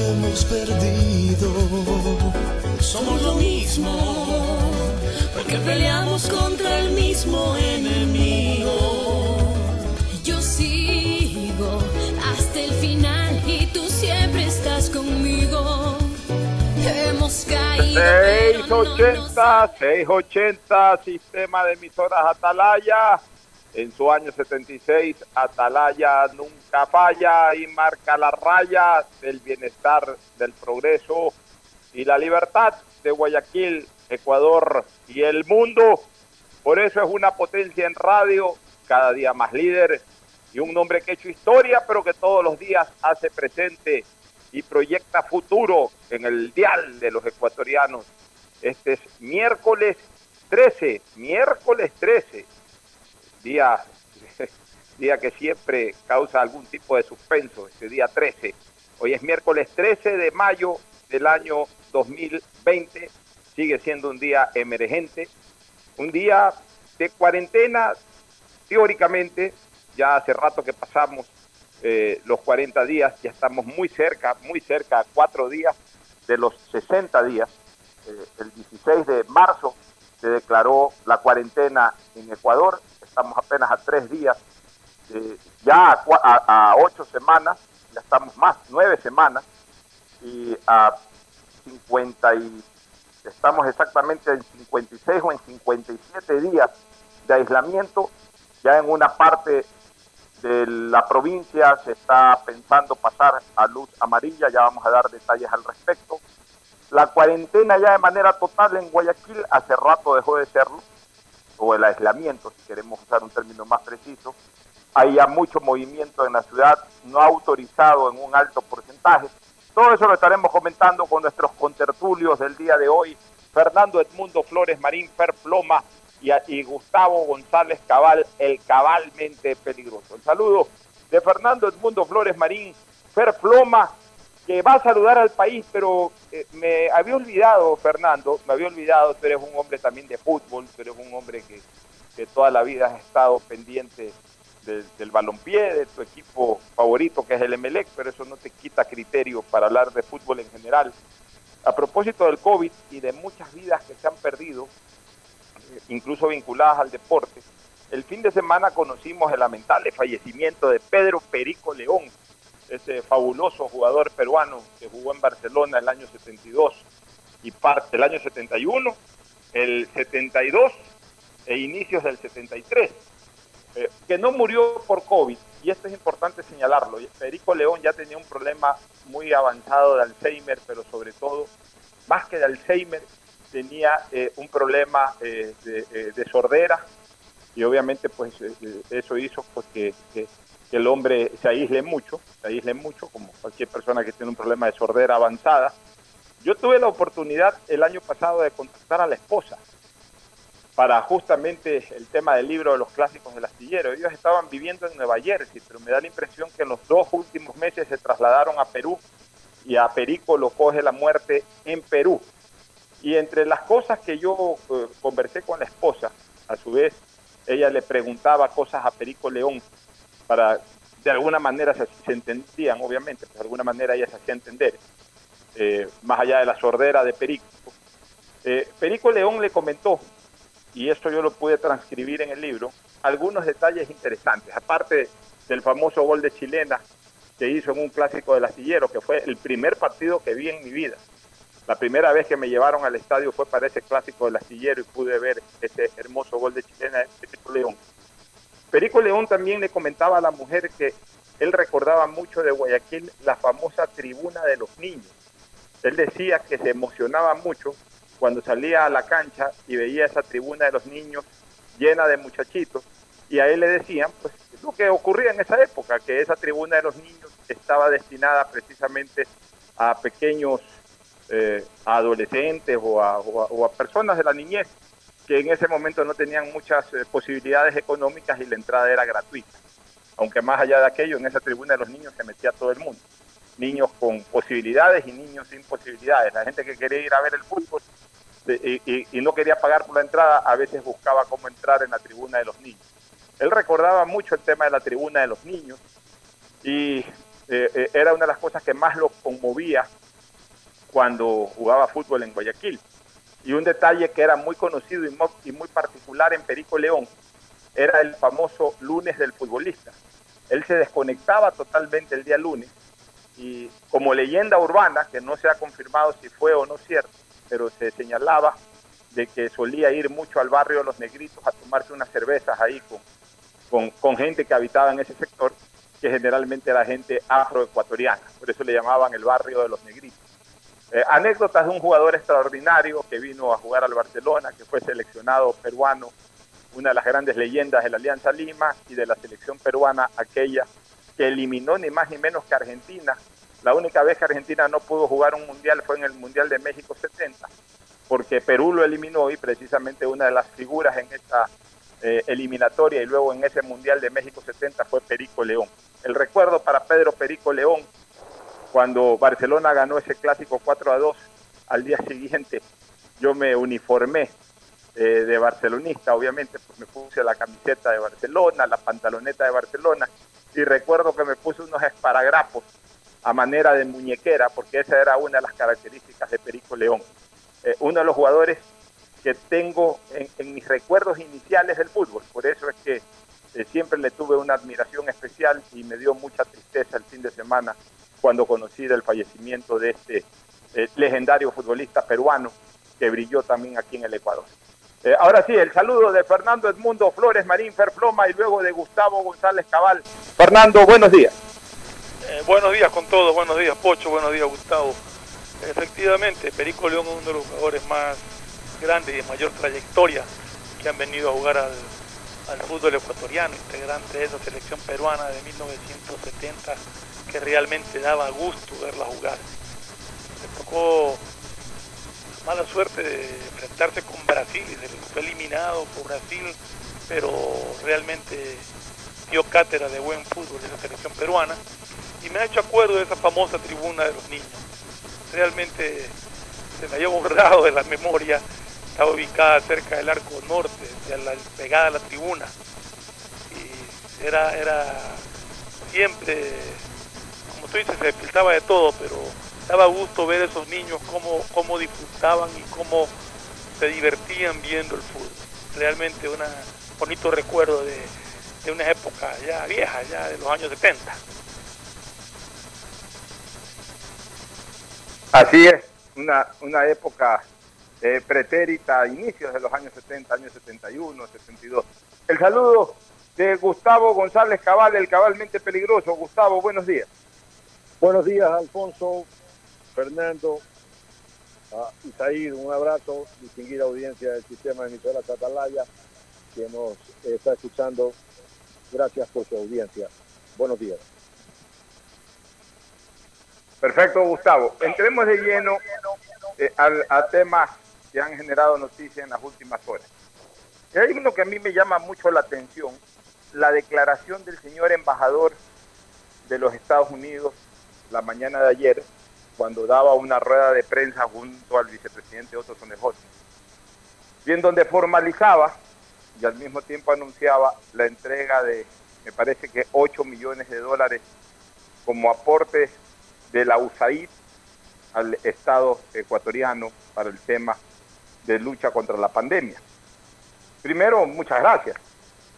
hemos perdido. Somos lo mismo, porque peleamos contra el mismo enemigo. Yo sigo hasta el final y tú siempre estás conmigo. Hemos caído. pero no nos 680, 680, sistema de emisoras Atalaya. En su año 76, Atalaya nunca falla y marca la raya del bienestar, del progreso y la libertad de Guayaquil, Ecuador y el mundo. Por eso es una potencia en radio, cada día más líder y un hombre que ha hecho historia, pero que todos los días hace presente y proyecta futuro en el dial de los ecuatorianos. Este es miércoles 13, miércoles 13, día, día que siempre causa algún tipo de suspenso, este día 13. Hoy es miércoles 13 de mayo del año 2020, sigue siendo un día emergente, un día de cuarentena, teóricamente, ya hace rato que pasamos eh, los 40 días, ya estamos muy cerca, muy cerca, cuatro días de los 60 días. Eh, el 16 de marzo se declaró la cuarentena en Ecuador, estamos apenas a tres días, eh, ya a, a- a ocho semanas, ya estamos más, nueve semanas, y a 50 y estamos exactamente en 56 o en 57 días de aislamiento, ya en una parte de la provincia se está pensando pasar a luz amarilla, ya vamos a dar detalles al respecto. La cuarentena ya de manera total en Guayaquil hace rato dejó de serlo, o el aislamiento, si queremos usar un término más preciso. Hay ya mucho movimiento en la ciudad, no autorizado en un alto porcentaje. Todo eso lo estaremos comentando con nuestros contertulios del día de hoy, Fernando Edmundo Flores Marín Ferploma y, a- y Gustavo González Cabal, el cabalmente peligroso. El saludo de Fernando Edmundo Flores Marín Ferploma, que va a saludar al país, pero eh, me había olvidado, Fernando, me había olvidado, tú eres un hombre también de fútbol, tú eres un hombre que, que toda la vida has estado pendiente de- del balompié, de tu equipo favorito que es el Emelec, pero eso no te quita criterio para hablar de fútbol en general. A propósito del COVID y de muchas vidas que se han perdido, eh, incluso vinculadas al deporte, el fin de semana conocimos el lamentable fallecimiento de Pedro Perico León, ese fabuloso jugador peruano que jugó en Barcelona el año 72 y parte del año 71, el 72 e inicios del 73, eh, que no murió por COVID, y esto es importante señalarlo. Perico León ya tenía un problema muy avanzado de Alzheimer, pero sobre todo, más que de Alzheimer, tenía eh, un problema eh, de, eh, de sordera, y obviamente pues eh, eh, eso hizo pues, que, que- que el hombre se aísle mucho, se aísle mucho, como cualquier persona que tiene un problema de sordera avanzada. Yo tuve la oportunidad el año pasado de contactar a la esposa para justamente el tema del libro de los clásicos del astillero. Ellos estaban viviendo en Nueva Jersey, pero me da la impresión que en los dos últimos meses se trasladaron a Perú y a Perico lo coge la muerte en Perú. Y entre las cosas que yo eh, conversé con la esposa, a su vez, ella le preguntaba cosas a Perico León para, de alguna manera se, entendían, obviamente, pues de alguna manera ella se hacía entender, eh, más allá de la sordera de Perico. Eh, Perico León le comentó y esto yo lo pude transcribir en el libro, algunos detalles interesantes, aparte del famoso gol de chilena que hizo en un clásico del astillero, que fue el primer partido que vi en mi vida. La primera vez que me llevaron al estadio fue para ese clásico del astillero y pude ver ese hermoso gol de chilena de Perico León. Perico León también le comentaba a la mujer que él recordaba mucho de Guayaquil la famosa tribuna de los niños. Él decía que se emocionaba mucho cuando salía a la cancha y veía esa tribuna de los niños llena de muchachitos, y a él le decían, pues, lo que ocurría en esa época, que esa tribuna de los niños estaba destinada precisamente a pequeños eh, adolescentes o a, personas de la niñez que en ese momento no tenían muchas eh, posibilidades económicas y la entrada era gratuita. Aunque más allá de aquello, en esa tribuna de los niños se metía todo el mundo. Niños con posibilidades y niños sin posibilidades. La gente que quería ir a ver el fútbol y, no quería pagar por la entrada, a veces buscaba cómo entrar en la tribuna de los niños. Él recordaba mucho el tema de la tribuna de los niños y eh, eh, era una de las cosas que más lo conmovía cuando jugaba fútbol en Guayaquil. Y un detalle que era muy conocido y muy particular en Perico León era el famoso lunes del futbolista. Él se desconectaba totalmente el día lunes y como leyenda urbana, que no se ha confirmado si fue o no cierto, pero se señalaba de que solía ir mucho al barrio de los negritos a tomarse unas cervezas ahí con, con, gente que habitaba en ese sector, que generalmente era gente afroecuatoriana, por eso le llamaban el barrio de los negritos. Eh, anécdotas de un jugador extraordinario que vino a jugar al Barcelona, que fue seleccionado peruano, una de las grandes leyendas de la Alianza Lima y de la selección peruana, aquella que eliminó ni más ni menos que Argentina la única vez que Argentina no pudo jugar un mundial fue en el Mundial de México 70, porque Perú lo eliminó y precisamente una de las figuras en esta eh, eliminatoria y luego en ese Mundial de México 70 fue Perico León. El recuerdo para Pedro Perico León, cuando Barcelona ganó ese clásico 4 a 2, al día siguiente yo me uniformé eh, de barcelonista, obviamente, pues me puse la camiseta de Barcelona, la pantaloneta de Barcelona, y recuerdo que me puse unos esparagrapos a manera de muñequera, porque esa era una de las características de Perico León. Eh, uno de los jugadores que tengo en, mis recuerdos iniciales del fútbol, por eso es que eh, siempre le tuve una admiración especial y me dio mucha tristeza el fin de semana cuando conocí el fallecimiento de este eh, legendario futbolista peruano que brilló también aquí en el Ecuador. ahora sí, el saludo de Fernando Edmundo Flores Marín Ferploma y luego de Gustavo González Cabal. Fernando, buenos días. Eh, buenos días con todos, buenos días Pocho, buenos días Gustavo. Efectivamente, Perico León es uno de los jugadores más grandes y de mayor trayectoria que han venido a jugar al, fútbol ecuatoriano, integrante de esa selección peruana de 1970 que realmente daba gusto verla jugar. Le tocó mala suerte de enfrentarse con Brasil y se fue eliminado por Brasil, pero realmente dio cátedra de buen fútbol en la selección peruana y me ha hecho acuerdo de esa famosa tribuna de los niños. Realmente se me había borrado de la memoria, estaba ubicada cerca del arco norte, pegada a la tribuna. Y era, era siempre, tú se despiltaba de todo, pero daba gusto ver a esos niños cómo, cómo disfrutaban y cómo se divertían viendo el fútbol. Realmente un bonito recuerdo de, de una época ya vieja, ya de los años 70. Así es, una, una época eh, pretérita, inicios de los años 70, años 71, 72. El saludo de Gustavo González Cabal, el cabalmente peligroso. Gustavo, buenos días. Buenos días, Alfonso, Fernando, uh, un abrazo, distinguida audiencia del sistema de emisoras Atalaya que nos está escuchando. Gracias por su audiencia. Buenos días. Perfecto, Gustavo. Entremos de lleno eh, al, a temas que han generado noticias en las últimas horas. Hay uno que a mí me llama mucho la atención, la declaración del señor embajador de los Estados Unidos la mañana de ayer, cuando daba una rueda de prensa junto al vicepresidente Otto Sonejot, y en donde formalizaba y al mismo tiempo anunciaba la entrega de, me parece que 8 millones de dólares como aporte de la USAID al Estado ecuatoriano para el tema de lucha contra la pandemia. Primero, muchas gracias,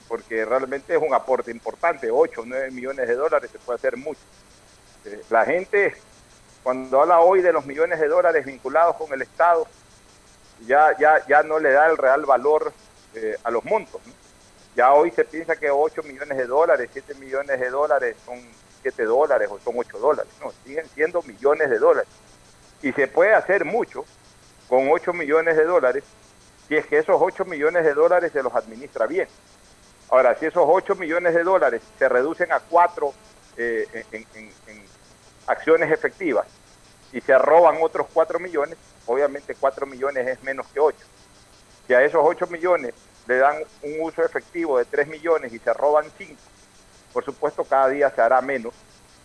porque realmente es un aporte importante, 8 o 9 millones de dólares se puede hacer mucho. La gente, cuando habla hoy de los millones de dólares vinculados con el Estado, ya, ya, ya no le da el real valor eh, a los montos. Ya hoy se piensa que 8 millones de dólares, 7 millones de dólares son 7 dólares o son 8 dólares. No, siguen siendo millones de dólares. Y se puede hacer mucho con 8 millones de dólares si es que esos 8 millones de dólares se los administra bien. Ahora, si esos 8 millones de dólares se reducen a 4 eh, en, en acciones efectivas y se roban otros 4 millones, obviamente 4 millones es menos que 8. Si a esos 8 millones le dan un uso efectivo de 3 millones y se roban 5, por supuesto cada día se hará menos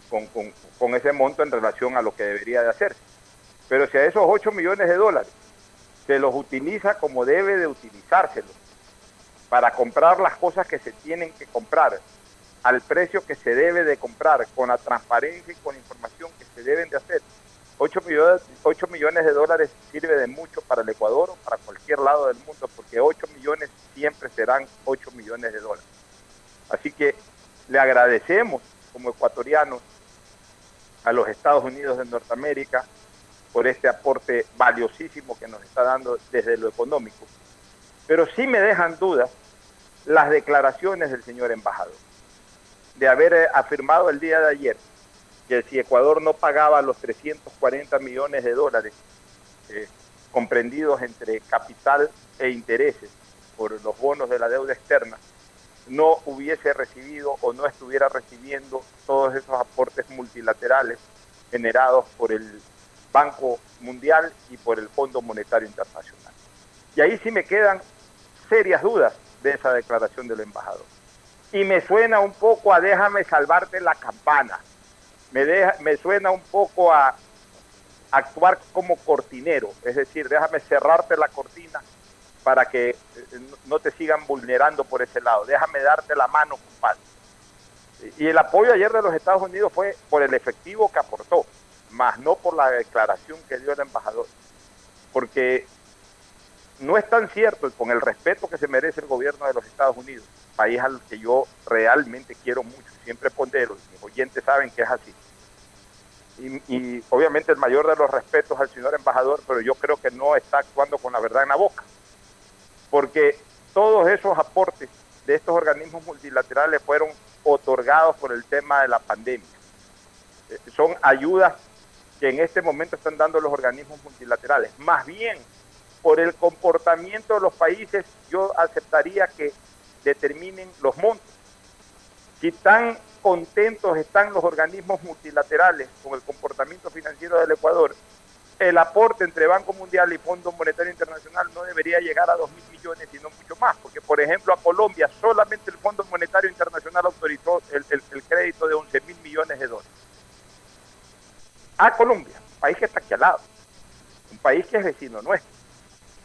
con, ese monto en relación a lo que debería de hacerse. Pero si a esos 8 millones de dólares se los utiliza como debe de utilizárselos para comprar las cosas que se tienen que comprar al precio que se debe de comprar, con la transparencia y con la información que se deben de hacer, 8 millones, 8 millones de dólares sirve de mucho para el Ecuador o para cualquier lado del mundo, porque 8 millones siempre serán 8 millones de dólares. Así que le agradecemos como ecuatorianos a los Estados Unidos de Norteamérica por este aporte valiosísimo que nos está dando desde lo económico. Pero sí me dejan dudas las declaraciones del señor embajador, de haber eh, afirmado el día de ayer que si Ecuador no pagaba los 340 millones de dólares eh, comprendidos entre capital e intereses por los bonos de la deuda externa, no hubiese recibido o no estuviera recibiendo todos esos aportes multilaterales generados por el Banco Mundial y por el Fondo Monetario Internacional. Y ahí sí me quedan serias dudas de esa declaración del embajador. Y me suena un poco a déjame salvarte la campana me, deja, me suena un poco a actuar como cortinero, es decir, déjame cerrarte la cortina para que eh, no te sigan vulnerando por ese lado, déjame darte la mano, compadre. Y el apoyo ayer de los Estados Unidos fue por el efectivo que aportó, más no por la declaración que dio el embajador, porque no es tan cierto, con el respeto que se merece el gobierno de los Estados Unidos, país al que yo realmente quiero mucho, siempre pondero, mis oyentes saben que es así. Y, obviamente el mayor de los respetos al señor embajador, pero yo creo que no está actuando con la verdad en la boca. Porque todos esos aportes de estos organismos multilaterales fueron otorgados por el tema de la pandemia. Eh, son ayudas que en este momento están dando los organismos multilaterales. Más bien, por el comportamiento de los países, yo aceptaría que determinen los montos. Si tan contentos están los organismos multilaterales con el comportamiento financiero del Ecuador, el aporte entre Banco Mundial y Fondo Monetario Internacional no debería llegar a 2 mil millones, sino mucho más, porque por ejemplo a Colombia solamente el Fondo Monetario Internacional autorizó el, crédito de 11 mil millones de dólares. A Colombia, país que está aquí al lado, un país que es vecino nuestro,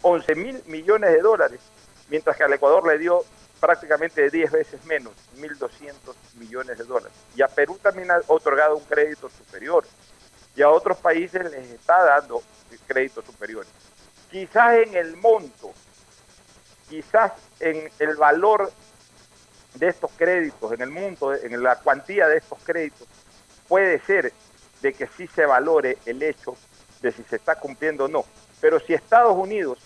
11 mil millones de dólares, mientras que al Ecuador le dio prácticamente 10 veces menos, 1.200 millones de dólares. Y a Perú también ha otorgado un crédito superior. Y a otros países les está dando créditos superiores. Quizás en el monto, quizás en el valor de estos créditos, en el monto, en la cuantía de estos créditos, puede ser de que sí se valore el hecho de si se está cumpliendo o no. Pero si Estados Unidos,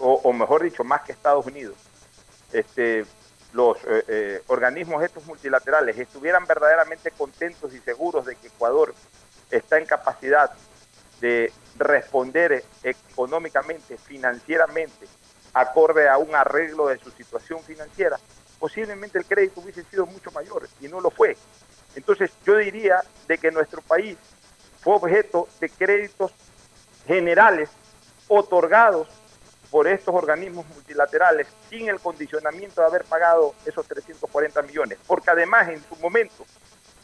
o, mejor dicho, más que Estados Unidos, este, los eh, eh, organismos estos multilaterales estuvieran verdaderamente contentos y seguros de que Ecuador está en capacidad de responder económicamente, financieramente, acorde a un arreglo de su situación financiera, posiblemente el crédito hubiese sido mucho mayor y no lo fue. Entonces yo diría de que nuestro país fue objeto de créditos generales otorgados por estos organismos multilaterales sin el condicionamiento de haber pagado esos 340 millones. Porque además en su momento,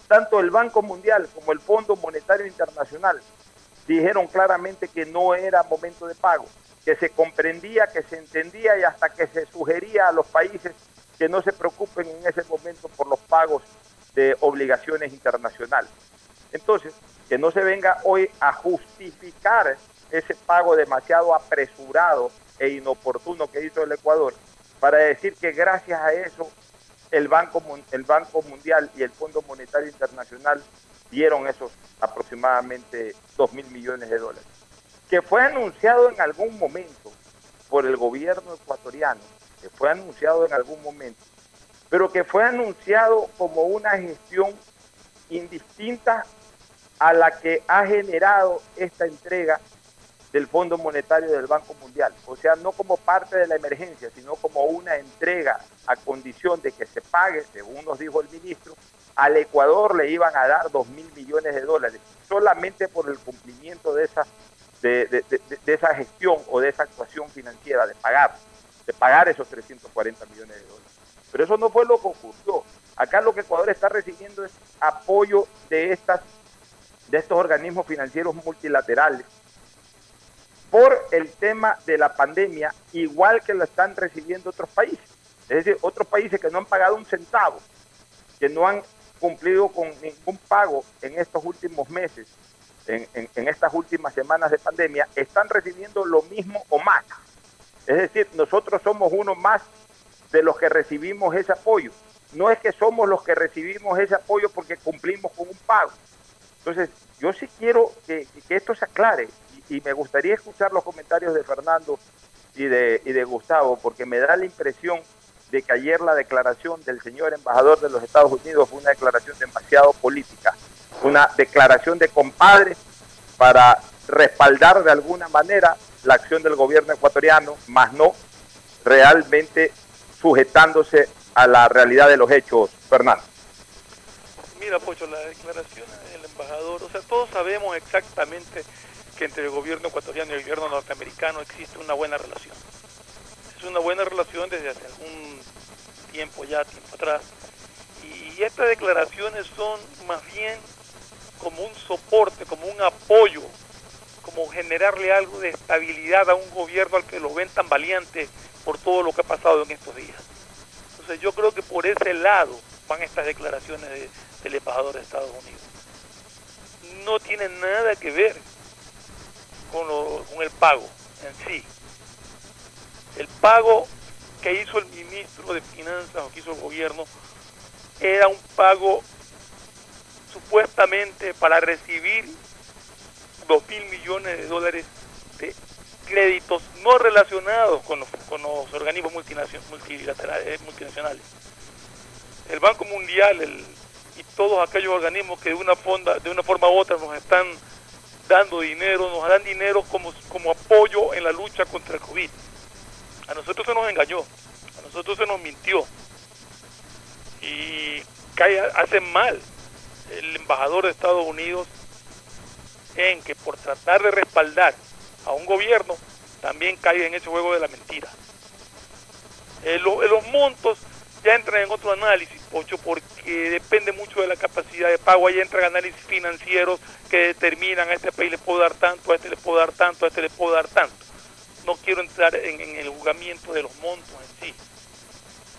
tanto el Banco Mundial como el Fondo Monetario Internacional dijeron claramente que no era momento de pago, que se comprendía, que se entendía y hasta que se sugería a los países que no se preocupen en ese momento por los pagos de obligaciones internacionales. Entonces, que no se venga hoy a justificar ese pago demasiado apresurado e inoportuno que hizo el Ecuador para decir que gracias a eso el Banco, el Banco Mundial y el Fondo Monetario Internacional dieron esos aproximadamente 2 mil millones de dólares. Que fue anunciado en algún momento por el gobierno ecuatoriano, que fue anunciado en algún momento, pero que fue anunciado como una gestión indistinta a la que ha generado esta entrega del Fondo Monetario del Banco Mundial. O sea, no como parte de la emergencia, sino como una entrega a condición de que se pague, según nos dijo el ministro, al Ecuador le iban a dar 2 mil millones de dólares, solamente por el cumplimiento de esa, de, esa gestión o de esa actuación financiera, de pagar, de pagar esos 340 millones de dólares. Pero eso no fue lo que ocurrió. Acá lo que Ecuador está recibiendo es apoyo de estas de estos organismos financieros multilaterales por el tema de la pandemia, igual que lo están recibiendo otros países. Es decir, otros países que no han pagado un centavo, que no han cumplido con ningún pago en estos últimos meses, en estas últimas semanas de pandemia, están recibiendo lo mismo o más. Es decir, nosotros somos uno más de los que recibimos ese apoyo. No es que somos los que recibimos ese apoyo porque cumplimos con un pago. Entonces, yo sí quiero que, esto se aclare y, me gustaría escuchar los comentarios de Fernando y de, y de Gustavo, porque me da la impresión de que ayer la declaración del señor embajador de los Estados Unidos fue una declaración demasiado política, una declaración de compadre para respaldar de alguna manera la acción del gobierno ecuatoriano, más no realmente sujetándose a la realidad de los hechos, Fernando. Mira, Pocho, la declaración del embajador, o sea, todos sabemos exactamente que entre el gobierno ecuatoriano y el gobierno norteamericano existe una buena relación. Es una buena relación desde hace algún tiempo ya, tiempo atrás. Y estas declaraciones son más bien como un soporte, como un apoyo, como generarle algo de estabilidad a un gobierno al que lo ven tan valiente por todo lo que ha pasado en estos días. Entonces yo creo que por ese lado van estas declaraciones del embajador de Estados Unidos. No tienen nada que ver con, con el pago en sí. El pago que hizo el ministro de Finanzas o que hizo el gobierno era un pago supuestamente para recibir dos mil millones de dólares de créditos no relacionados con los, con los organismos multilaterales, multinacionales el Banco Mundial y todos aquellos organismos que de una, de una forma u otra nos están dando dinero, nos dan dinero como, como apoyo en la lucha contra el COVID. A nosotros se nos engañó, a nosotros se nos mintió. Y hace mal el embajador de Estados Unidos en que por tratar de respaldar a un gobierno también cae en ese juego de la mentira. Eh, los montos ya entran en otro análisis, Pocho, porque depende mucho de la capacidad de pago. Ahí entran análisis financieros que determinan a este país le puedo dar tanto, a este le puedo dar tanto, a este le puedo dar tanto. No quiero entrar en, el juzgamiento de los montos en sí.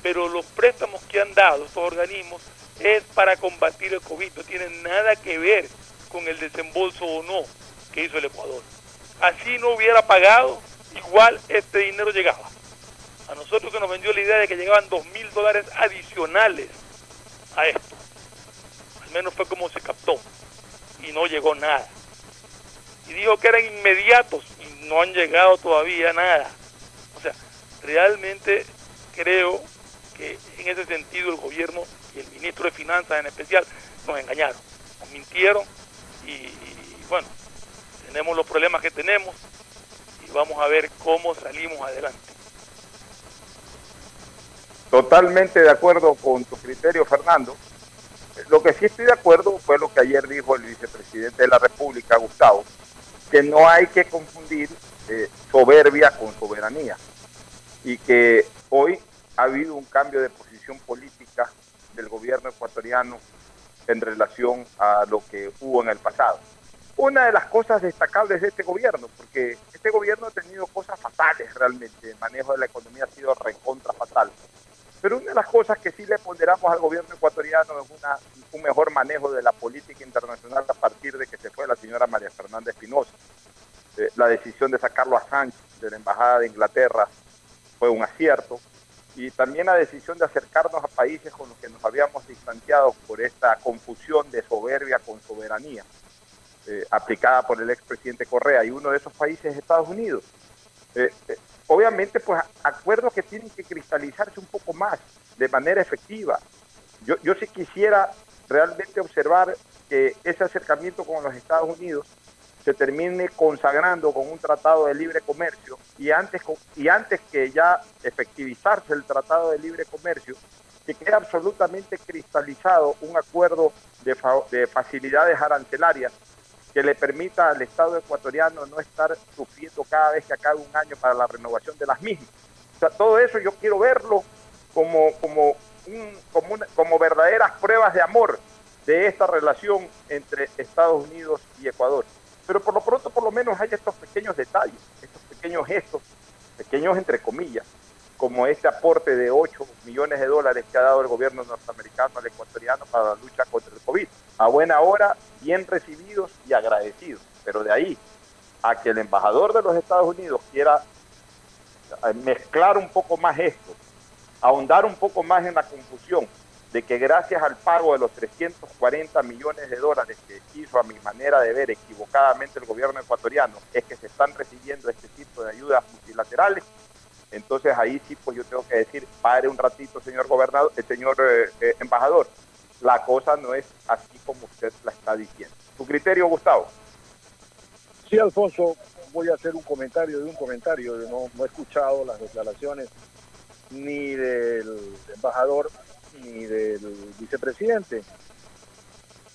Pero los préstamos que han dado estos organismos es para combatir el COVID. No tienen nada que ver con el desembolso o no que hizo el Ecuador. Así no hubiera pagado, igual este dinero llegaba. A nosotros se nos vendió la idea de que llegaban dos mil dólares adicionales a esto. Al menos fue como se captó. Y no llegó nada. Y dijo que eran inmediatos y no han llegado todavía nada. O sea, realmente creo que en ese sentido el gobierno y el ministro de Finanzas en especial nos engañaron, nos mintieron y bueno, tenemos los problemas que tenemos y vamos a ver cómo salimos adelante. Totalmente de acuerdo con tu criterio, Fernando. Lo que sí estoy de acuerdo fue lo que ayer dijo el vicepresidente de la República, Gustavo, que no hay que confundir eh, soberbia con soberanía y que hoy ha habido un cambio de posición política del gobierno ecuatoriano en relación a lo que hubo en el pasado. Una de las cosas destacables de este gobierno, porque este gobierno ha tenido cosas fatales realmente, el manejo de la economía ha sido recontra fatal. Pero una de las cosas que sí le ponderamos al gobierno ecuatoriano es una, un mejor manejo de la política internacional a partir de que se fue la señora María Fernanda Espinosa. Eh, la decisión de sacarlo a Sánchez de la Embajada de Inglaterra fue un acierto. Y también la decisión de acercarnos a países con los que nos habíamos distanciado por esta confusión de soberbia con soberanía eh, aplicada por el expresidente Correa. Y uno de esos países es Estados Unidos. Eh, eh, obviamente, pues acuerdos que tienen que cristalizarse un poco más de manera efectiva. Yo, yo sí quisiera realmente observar que ese acercamiento con los Estados Unidos se termine consagrando con un tratado de libre comercio y antes, y antes que ya efectivizarse el tratado de libre comercio, que quede absolutamente cristalizado un acuerdo de, de facilidades arancelarias que le permita al Estado ecuatoriano no estar sufriendo cada vez que acabe un año para la renovación de las mismas. O sea, todo eso yo quiero verlo como, como, como verdaderas pruebas de amor de esta relación entre Estados Unidos y Ecuador. Pero por lo pronto, por lo menos, hay estos pequeños detalles, estos pequeños gestos, pequeños entre comillas, como este aporte de 8 millones de dólares que ha dado el gobierno norteamericano al ecuatoriano para la lucha contra el COVID. A buena hora, bien recibidos y agradecidos. Pero de ahí a que el embajador de los Estados Unidos quiera mezclar un poco más esto, ahondar un poco más en la confusión de que gracias al pago de los 340 millones de dólares que hizo a mi manera de ver equivocadamente el gobierno ecuatoriano, es que se están recibiendo este tipo de ayudas multilaterales, entonces ahí sí pues yo tengo que decir, pare un ratito señor gobernador, el señor eh, eh, embajador, la cosa no es así como usted la está diciendo. ¿Tu criterio, Gustavo? Sí, Alfonso, voy a hacer un comentario de un comentario, no, no he escuchado las declaraciones ni del embajador ni del vicepresidente.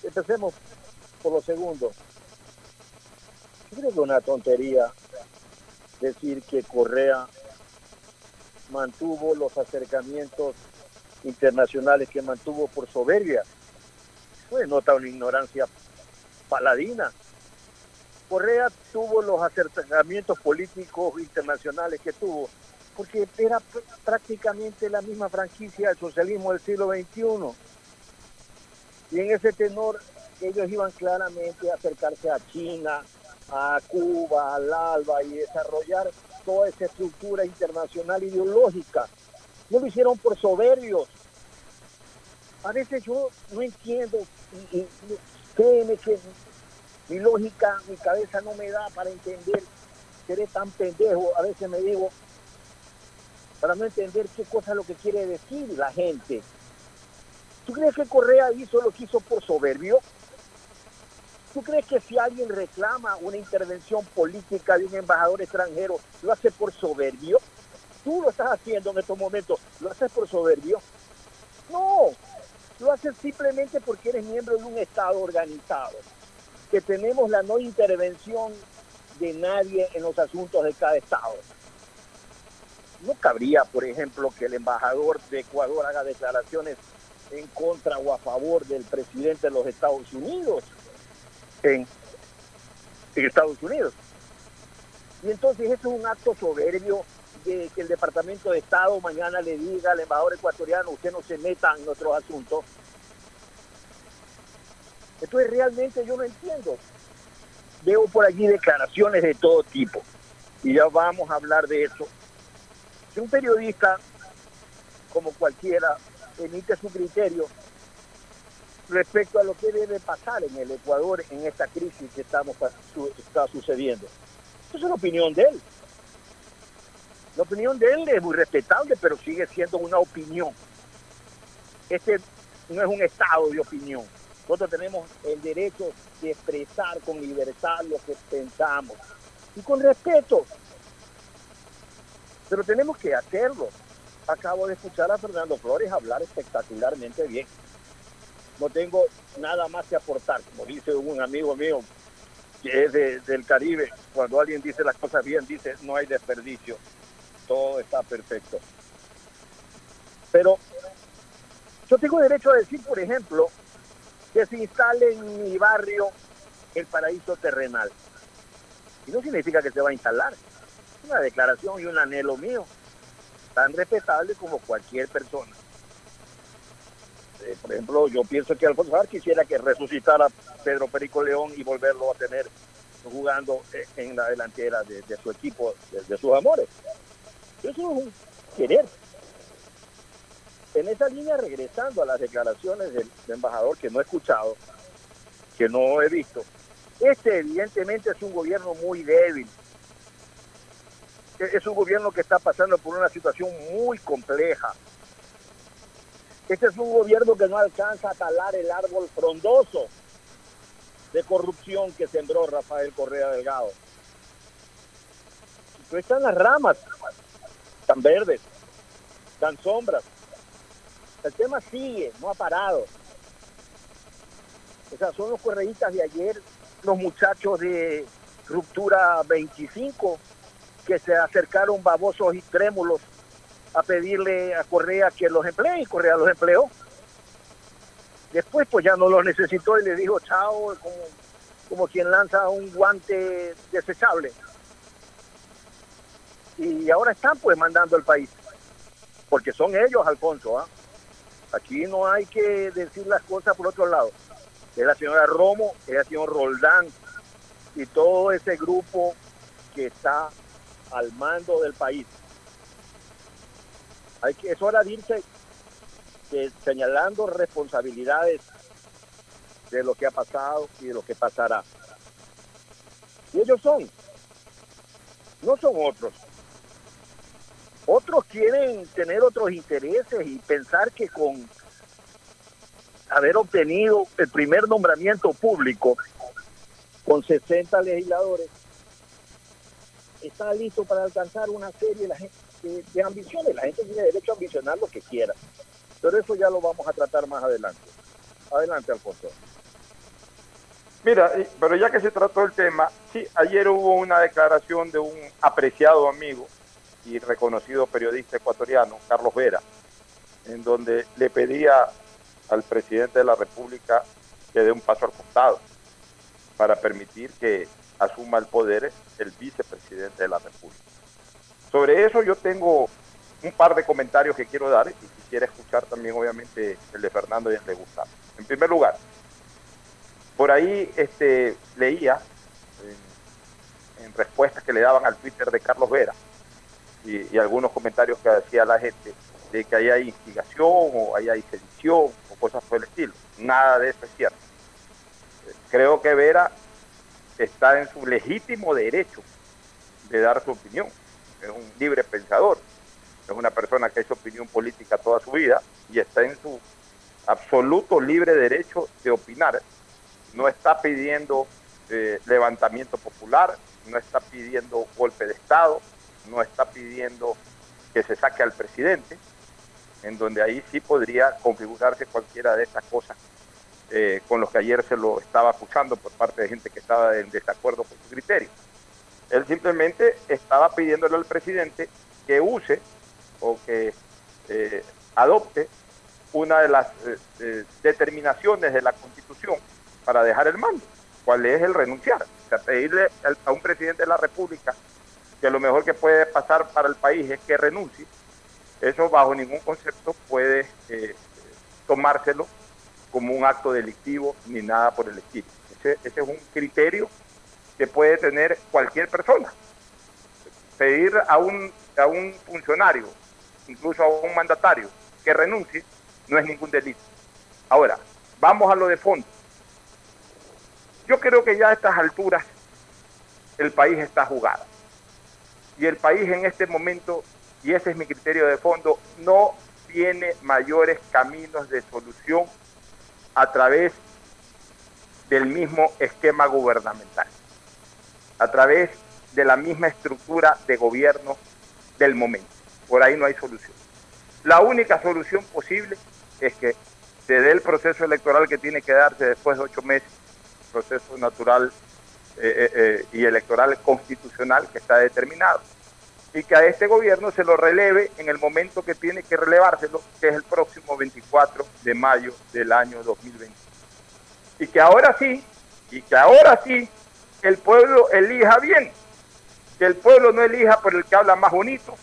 Empecemos por lo segundo. Yo creo que es una tontería decir que Correa mantuvo los acercamientos internacionales que mantuvo por soberbia. Fue nota una ignorancia paladina. Correa tuvo los acercamientos políticos internacionales que tuvo porque era prácticamente la misma franquicia del socialismo del siglo XXI. Y en ese tenor ellos iban claramente a acercarse a China, a Cuba, al ALBA y desarrollar toda esa estructura internacional ideológica. No lo hicieron por soberbios. A veces yo no entiendo, y, y, créeme que mi lógica, mi cabeza no me da para entender, seré tan pendejo, a veces me digo, para no entender qué cosa es lo que quiere decir la gente. ¿Tú crees que Correa hizo lo que hizo por soberbio? ¿Tú crees que si alguien reclama una intervención política de un embajador extranjero, lo hace por soberbio? Tú lo estás haciendo en estos momentos, ¿lo haces por soberbio? No, lo haces simplemente porque eres miembro de un Estado organizado, que tenemos la no intervención de nadie en los asuntos de cada Estado. No cabría, por ejemplo, que el embajador de Ecuador haga declaraciones en contra o a favor del presidente de los Estados Unidos en, Estados Unidos. Y entonces eso es un acto soberbio de que el Departamento de Estado mañana le diga al embajador ecuatoriano, usted no se meta en nuestros asuntos. Entonces realmente yo no entiendo. Veo por allí declaraciones de todo tipo. Y ya vamos a hablar de eso. Si un periodista, como cualquiera, emite su criterio respecto a lo que debe pasar en el Ecuador en esta crisis que estamos está sucediendo. Esa es la opinión de él. La opinión de él es muy respetable, pero sigue siendo una opinión. Este no es un estado de opinión. Nosotros tenemos el derecho de expresar con libertad lo que pensamos y con respeto. Pero tenemos que hacerlo. Acabo de escuchar a Fernando Flores hablar espectacularmente bien no tengo nada más que aportar. Como dice un amigo mío, que es de- del Caribe, cuando alguien dice las cosas bien, dice no hay desperdicio, todo está perfecto. Pero yo tengo derecho a decir, por ejemplo, que se instale en mi barrio el paraíso terrenal. Y no significa que se va a instalar. Es una declaración y un anhelo mío, tan respetable como cualquier persona. Eh, por ejemplo, yo pienso que Alfonso Jar quisiera que resucitara Pedro Perico León y volverlo a tener jugando eh, en la delantera de, su equipo, de, sus amores. Eso es un querer. En esa línea, regresando a las declaraciones del, del embajador que no he escuchado, que no he visto, este evidentemente es un gobierno muy débil. E- Es un gobierno que está pasando por una situación muy compleja. Este es un gobierno que no alcanza a talar el árbol frondoso de corrupción que sembró Rafael Correa Delgado. No están las ramas tan verdes, tan sombras. El tema sigue, no ha parado. O sea, son los correístas de ayer, los muchachos de Ruptura 25, que se acercaron babosos y trémulos a pedirle a Correa que los emplee y Correa los empleó. Después pues ya no los necesitó y le dijo chao como, como quien lanza un guante desechable. Y ahora están pues mandando el país, porque son ellos, Alfonso. ¿ah? Aquí no hay que decir las cosas por otro lado. Es la señora Romo, es el señor Roldán y todo ese grupo que está al mando del país. Hay que, es hora de irse señalando responsabilidades de lo que ha pasado y de lo que pasará. Y ellos son, no son otros. Otros quieren tener otros intereses y pensar que con haber obtenido el primer nombramiento público con 60 legisladores, está listo para alcanzar una serie de, la gente- de- de ambiciones. La gente tiene derecho a ambicionar lo que quiera. Pero eso ya lo vamos a tratar más adelante. Adelante, Alfonso. Mira, pero ya que se trató el tema, sí, ayer hubo una declaración de un apreciado amigo y reconocido periodista ecuatoriano, Carlos Vera, en donde le pedía al presidente de la República que dé un paso al costado para permitir que asuma el poder el vicepresidente de la República. Sobre eso yo tengo un par de comentarios que quiero dar y quisiera escuchar también obviamente el de Fernando y el de Gustavo. En primer lugar, por ahí este, leía en, en respuestas que le daban al Twitter de Carlos Vera y, y algunos comentarios que hacía la gente de que ahí hay instigación o ahí hay sedición o cosas por el estilo. Nada de eso es cierto. Creo que Vera está en su legítimo derecho de dar su opinión. Es un libre pensador. Es una persona que ha hecho opinión política toda su vida y está en su absoluto libre derecho de opinar no está pidiendo eh, levantamiento popular, no está pidiendo golpe de Estado, no está pidiendo que se saque al presidente, en donde ahí sí podría configurarse cualquiera de estas cosas eh, con los que ayer se lo estaba acusando por parte de gente que estaba en desacuerdo con su criterio. Él simplemente estaba pidiéndole al presidente que use o que eh, adopte una de las eh, eh, determinaciones de la Constitución para dejar el mando, cuál es el renunciar. O sea, pedirle a un presidente de la República que lo mejor que puede pasar para el país es que renuncie, eso bajo ningún concepto puede tomárselo como un acto delictivo ni nada por el estilo. Ese, ese es un criterio que puede tener cualquier persona. Pedir a un, a un funcionario, incluso a un mandatario, que renuncie, no es ningún delito. Ahora, vamos a lo de fondo. Yo creo que ya a estas alturas el país está jugado. Y el país en este momento, y ese es mi criterio de fondo, no tiene mayores caminos de solución a través del mismo esquema gubernamental, a través de la misma estructura de gobierno del momento. Por ahí no hay solución. La única solución posible es que se dé el proceso electoral que tiene que darse después de ocho meses, proceso natural eh, eh, y electoral constitucional que está determinado. Y que a este gobierno se lo releve en el momento que tiene que relevárselo, que es el próximo 24 de mayo del año 2020. Y que ahora sí, y que ahora sí, el pueblo elija bien, que el pueblo no elija por el que habla más bonito,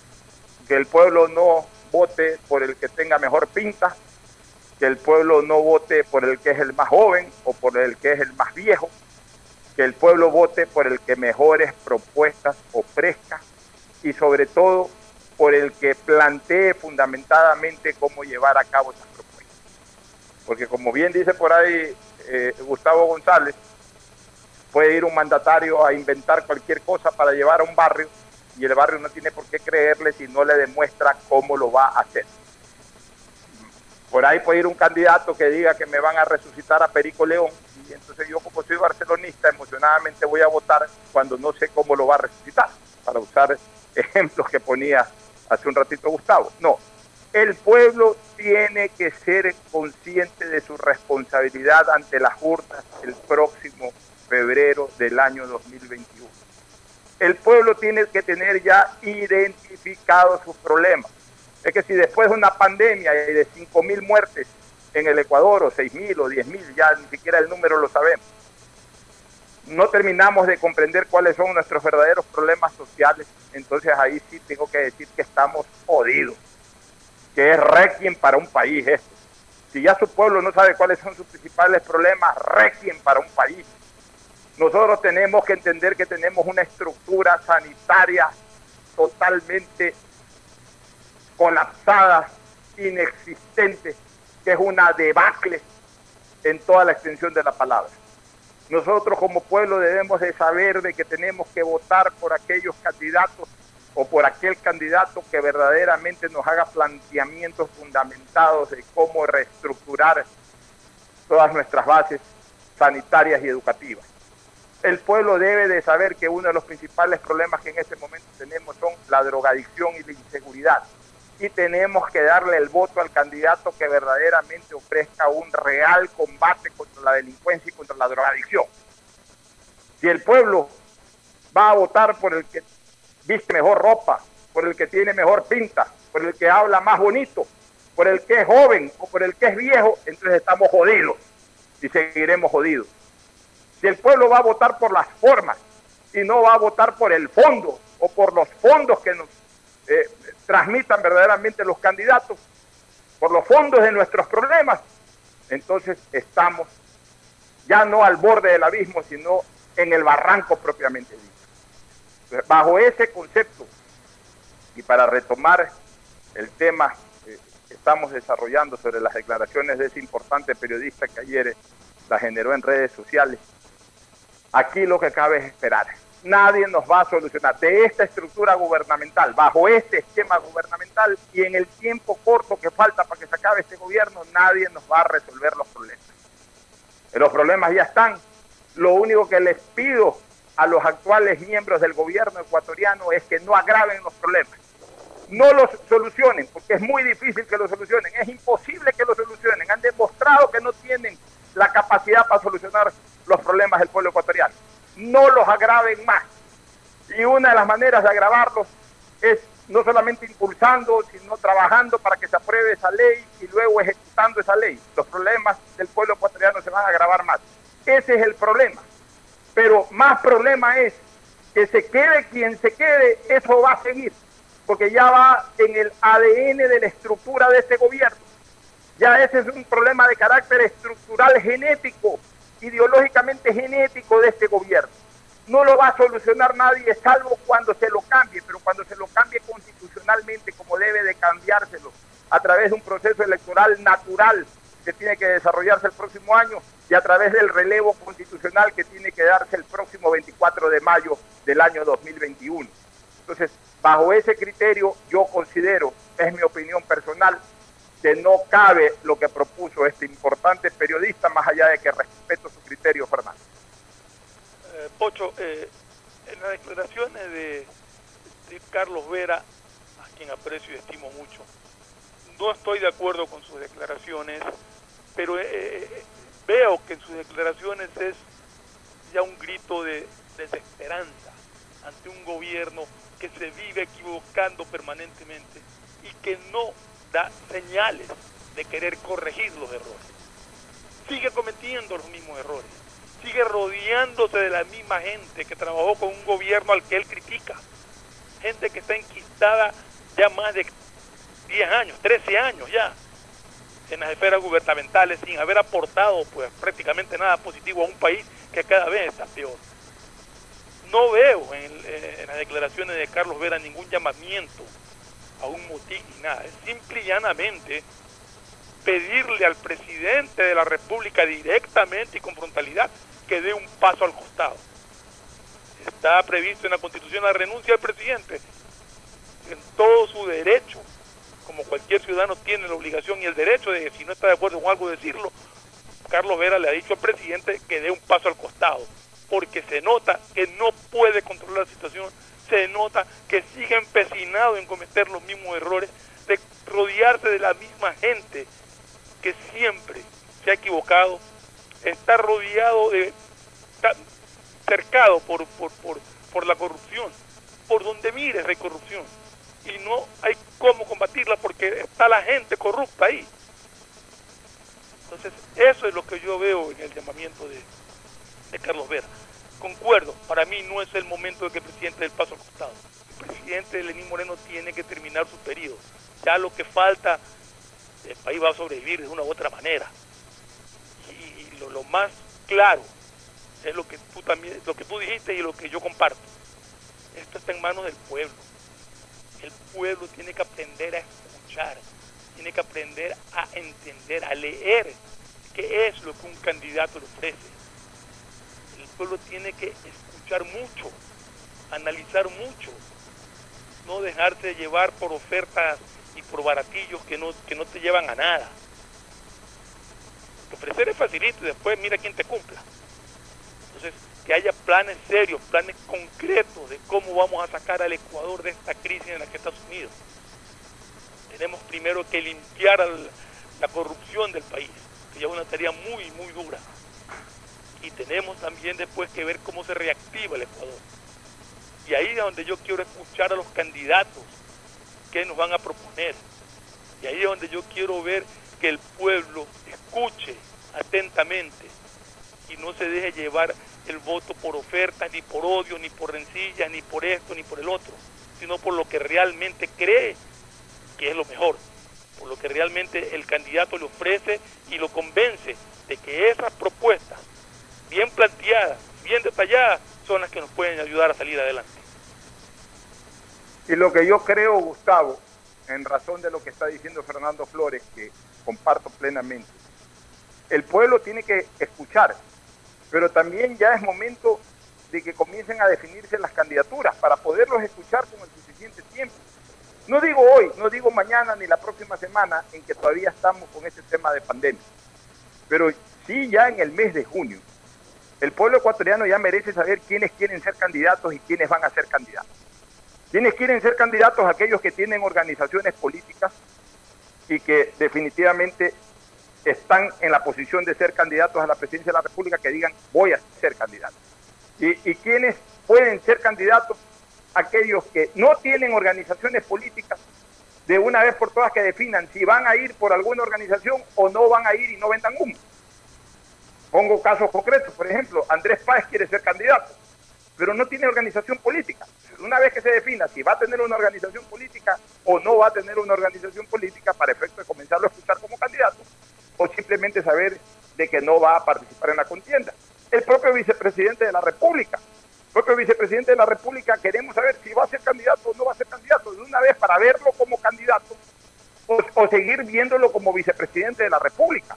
que el pueblo no vote por el que tenga mejor pinta, que el pueblo no vote por el que es el más joven o por el que es el más viejo, que el pueblo vote por el que mejores propuestas ofrezca y sobre todo por el que plantee fundamentadamente cómo llevar a cabo esas propuestas. Porque como bien dice por ahí eh, Gustavo González, puede ir un mandatario a inventar cualquier cosa para llevar a un barrio y el barrio no tiene por qué creerle si no le demuestra cómo lo va a hacer. Por ahí puede ir un candidato que diga que me van a resucitar a Perico León y entonces yo como soy barcelonista emocionadamente voy a votar cuando no sé cómo lo va a resucitar, para usar ejemplos que ponía hace un ratito Gustavo. No, el pueblo tiene que ser consciente de su responsabilidad ante las urnas el próximo febrero del año 2021. El pueblo tiene que tener ya identificados sus problemas es que si después de una pandemia y de 5.000 muertes en el Ecuador, o 6.000 o 10.000, ya ni siquiera el número lo sabemos, no terminamos de comprender cuáles son nuestros verdaderos problemas sociales, entonces ahí sí tengo que decir que estamos jodidos, que es requiem para un país esto. Si ya su pueblo no sabe cuáles son sus principales problemas, requiem para un país. Nosotros tenemos que entender que tenemos una estructura sanitaria totalmente colapsada, inexistente, que es una debacle en toda la extensión de la palabra. Nosotros como pueblo debemos de saber de que tenemos que votar por aquellos candidatos o por aquel candidato que verdaderamente nos haga planteamientos fundamentados de cómo reestructurar todas nuestras bases sanitarias y educativas. El pueblo debe de saber que uno de los principales problemas que en este momento tenemos son la drogadicción y la inseguridad y tenemos que darle el voto al candidato que verdaderamente ofrezca un real combate contra la delincuencia y contra la drogadicción. Si el pueblo va a votar por el que viste mejor ropa, por el que tiene mejor pinta, por el que habla más bonito, por el que es joven o por el que es viejo, entonces estamos jodidos y seguiremos jodidos. Si el pueblo va a votar por las formas y no va a votar por el fondo o por los fondos que nos eh, transmitan verdaderamente los candidatos por los fondos de nuestros problemas, entonces estamos ya no al borde del abismo, sino en el barranco propiamente dicho. Bajo ese concepto, y para retomar el tema que estamos desarrollando sobre las declaraciones de ese importante periodista que ayer la generó en redes sociales, aquí lo que cabe es esperar nadie nos va a solucionar. De esta estructura gubernamental, bajo este esquema gubernamental y en el tiempo corto que falta para que se acabe este gobierno, nadie nos va a resolver los problemas. Los problemas ya están. Lo único que les pido a los actuales miembros del gobierno ecuatoriano es que no agraven los problemas. No los solucionen, porque es muy difícil que los solucionen. Es imposible que los solucionen. Han demostrado que no tienen la capacidad para solucionar los problemas del pueblo ecuatoriano no los agraven más. Y una de las maneras de agravarlos es no solamente impulsando, sino trabajando para que se apruebe esa ley y luego ejecutando esa ley. Los problemas del pueblo ecuatoriano se van a agravar más. Ese es el problema. Pero más problema es que se quede quien se quede, eso va a seguir, porque ya va en el ADN de la estructura de este gobierno. Ya ese es un problema de carácter estructural genético ideológicamente genético de este gobierno. No lo va a solucionar nadie, salvo cuando se lo cambie, pero cuando se lo cambie constitucionalmente, como debe de cambiárselo, a través de un proceso electoral natural que tiene que desarrollarse el próximo año y a través del relevo constitucional que tiene que darse el próximo 24 de mayo del año 2021. Entonces, bajo ese criterio, yo considero, es mi opinión personal, que no cabe lo que propuso este importante periodista, más allá de que respeto su criterio, Fernando. Eh, Pocho, eh, en las declaraciones de, Carlos Vera, a quien aprecio y estimo mucho, no estoy de acuerdo con sus declaraciones, pero eh, veo que en sus declaraciones es ya un grito de desesperanza ante un gobierno que se vive equivocando permanentemente y que no da señales de querer corregir los errores. Sigue cometiendo los mismos errores. Sigue rodeándose de la misma gente que trabajó con un gobierno al que él critica. Gente que está enquistada ya más de 10 años, 13 años ya en las esferas gubernamentales sin haber aportado pues prácticamente nada positivo a un país que cada vez está peor. No veo en, en las declaraciones de Carlos Vera ningún llamamiento a un motín ni nada. Es simple y llanamente pedirle al presidente de la República directamente y con frontalidad que dé un paso al costado. Está previsto en la Constitución la renuncia del presidente en todo su derecho, como cualquier ciudadano tiene la obligación y el derecho de, si no está de acuerdo con algo, decirlo. Carlos Vera le ha dicho al presidente que dé un paso al costado, porque se nota que no puede controlar la situación, se nota que sigue empecinado en cometer los mismos errores, de rodearse de la misma gente que siempre se ha equivocado, está rodeado de, está cercado por, por, por, por la corrupción, por donde mires hay corrupción y no hay cómo combatirla porque está la gente corrupta ahí. Entonces, eso es lo que yo veo en el llamamiento de, de Carlos Vera. Concuerdo, para mí no es el momento de que el presidente del paso al costado. El presidente Lenín Moreno tiene que terminar su periodo. Ya lo que falta, el país va a sobrevivir de una u otra manera. Y, lo más claro es lo que tú también, lo que tú dijiste y lo que yo comparto. Esto está en manos del pueblo el pueblo tiene que aprender a escuchar, tiene que aprender a entender, a leer qué es lo que un candidato le ofrece. Pueblo tiene que escuchar mucho, analizar mucho, no dejarse llevar por ofertas y por baratillos que no, que no te llevan a nada. Ofrecer es facilito y después mira quién te cumpla. Entonces, que haya planes serios, planes concretos de cómo vamos a sacar al Ecuador de esta crisis en la que está sumido. Tenemos primero que limpiar al, la corrupción del país, que ya es una tarea muy, muy dura. Y tenemos también después que ver cómo se reactiva el Ecuador. Y ahí es donde yo quiero escuchar a los candidatos que nos van a proponer. Y ahí es donde yo quiero ver que el pueblo escuche atentamente y no se deje llevar el voto por oferta, ni por odio, ni por rencilla, ni por esto, ni por el otro, sino por lo que realmente cree que es lo mejor, por lo que realmente el candidato le ofrece y lo convence de que esas propuestas, bien planteadas, bien detalladas, son las que nos pueden ayudar a salir adelante. Y lo que yo creo, Gustavo, en razón de lo que está diciendo Fernando Flores, que comparto plenamente, el pueblo tiene que escuchar, pero también ya es momento de que comiencen a definirse las candidaturas para poderlos escuchar con el suficiente tiempo. No digo hoy, no digo mañana ni la próxima semana en que todavía estamos con este tema de pandemia, pero sí ya en el mes de junio. El pueblo ecuatoriano ya merece saber quiénes quieren ser candidatos y quiénes van a ser candidatos. Quienes quieren ser candidatos, aquellos que tienen organizaciones políticas y que definitivamente están en la posición de ser candidatos a la presidencia de la República que digan voy a ser candidato. Y, y quienes pueden ser candidatos, aquellos que no tienen organizaciones políticas, de una vez por todas que definan si van a ir por alguna organización o no van a ir y no vendan humo. Pongo casos concretos, por ejemplo, Andrés Páez quiere ser candidato, pero no tiene organización política. Una vez que se defina si va a tener una organización política o no va a tener una organización política para efecto de comenzarlo a escuchar como candidato, o simplemente saber de que no va a participar en la contienda. El propio vicepresidente de la República, el propio vicepresidente de la República, queremos saber si va a ser candidato o no va a ser candidato de una vez para verlo como candidato o, o seguir viéndolo como vicepresidente de la República.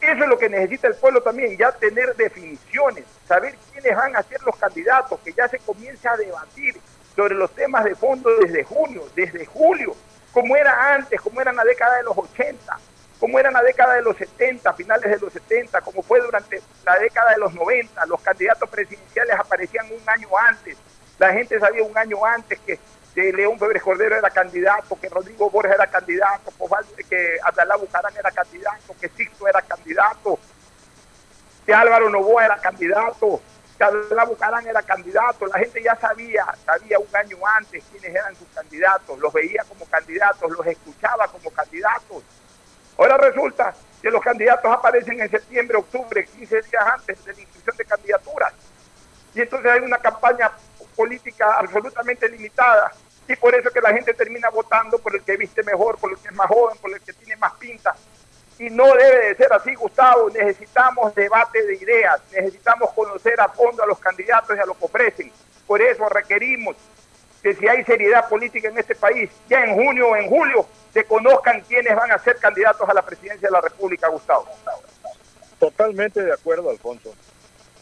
Eso es lo que necesita el pueblo también, ya tener definiciones, saber quiénes van a ser los candidatos, que ya se comience a debatir sobre los temas de fondo desde junio, desde julio, como era antes, como era en la década de los 80, como era en la década de los 70, finales de los 70, como fue durante la década de los 90, los candidatos presidenciales aparecían un año antes, la gente sabía un año antes que, que León Febres Cordero era candidato, que Rodrigo Borges era candidato, que Abdalá Bucarán era candidato, que Sixto era candidato, que Álvaro Novoa era candidato, Carla Bucarán era candidato, la gente ya sabía, sabía un año antes quiénes eran sus candidatos, los veía como candidatos, los escuchaba como candidatos. Ahora resulta que los candidatos aparecen en septiembre, octubre, 15 días antes de la inscripción de candidaturas. Y entonces hay una campaña política absolutamente limitada. Y por eso que la gente termina votando por el que viste mejor, por el que es más joven, por el que tiene más pinta. Y no debe de ser así, Gustavo. Necesitamos debate de ideas, necesitamos conocer a fondo a los candidatos y a lo que ofrecen. Por eso requerimos que si hay seriedad política en este país, ya en junio o en julio se conozcan quiénes van a ser candidatos a la presidencia de la República, Gustavo. Totalmente de acuerdo, Alfonso.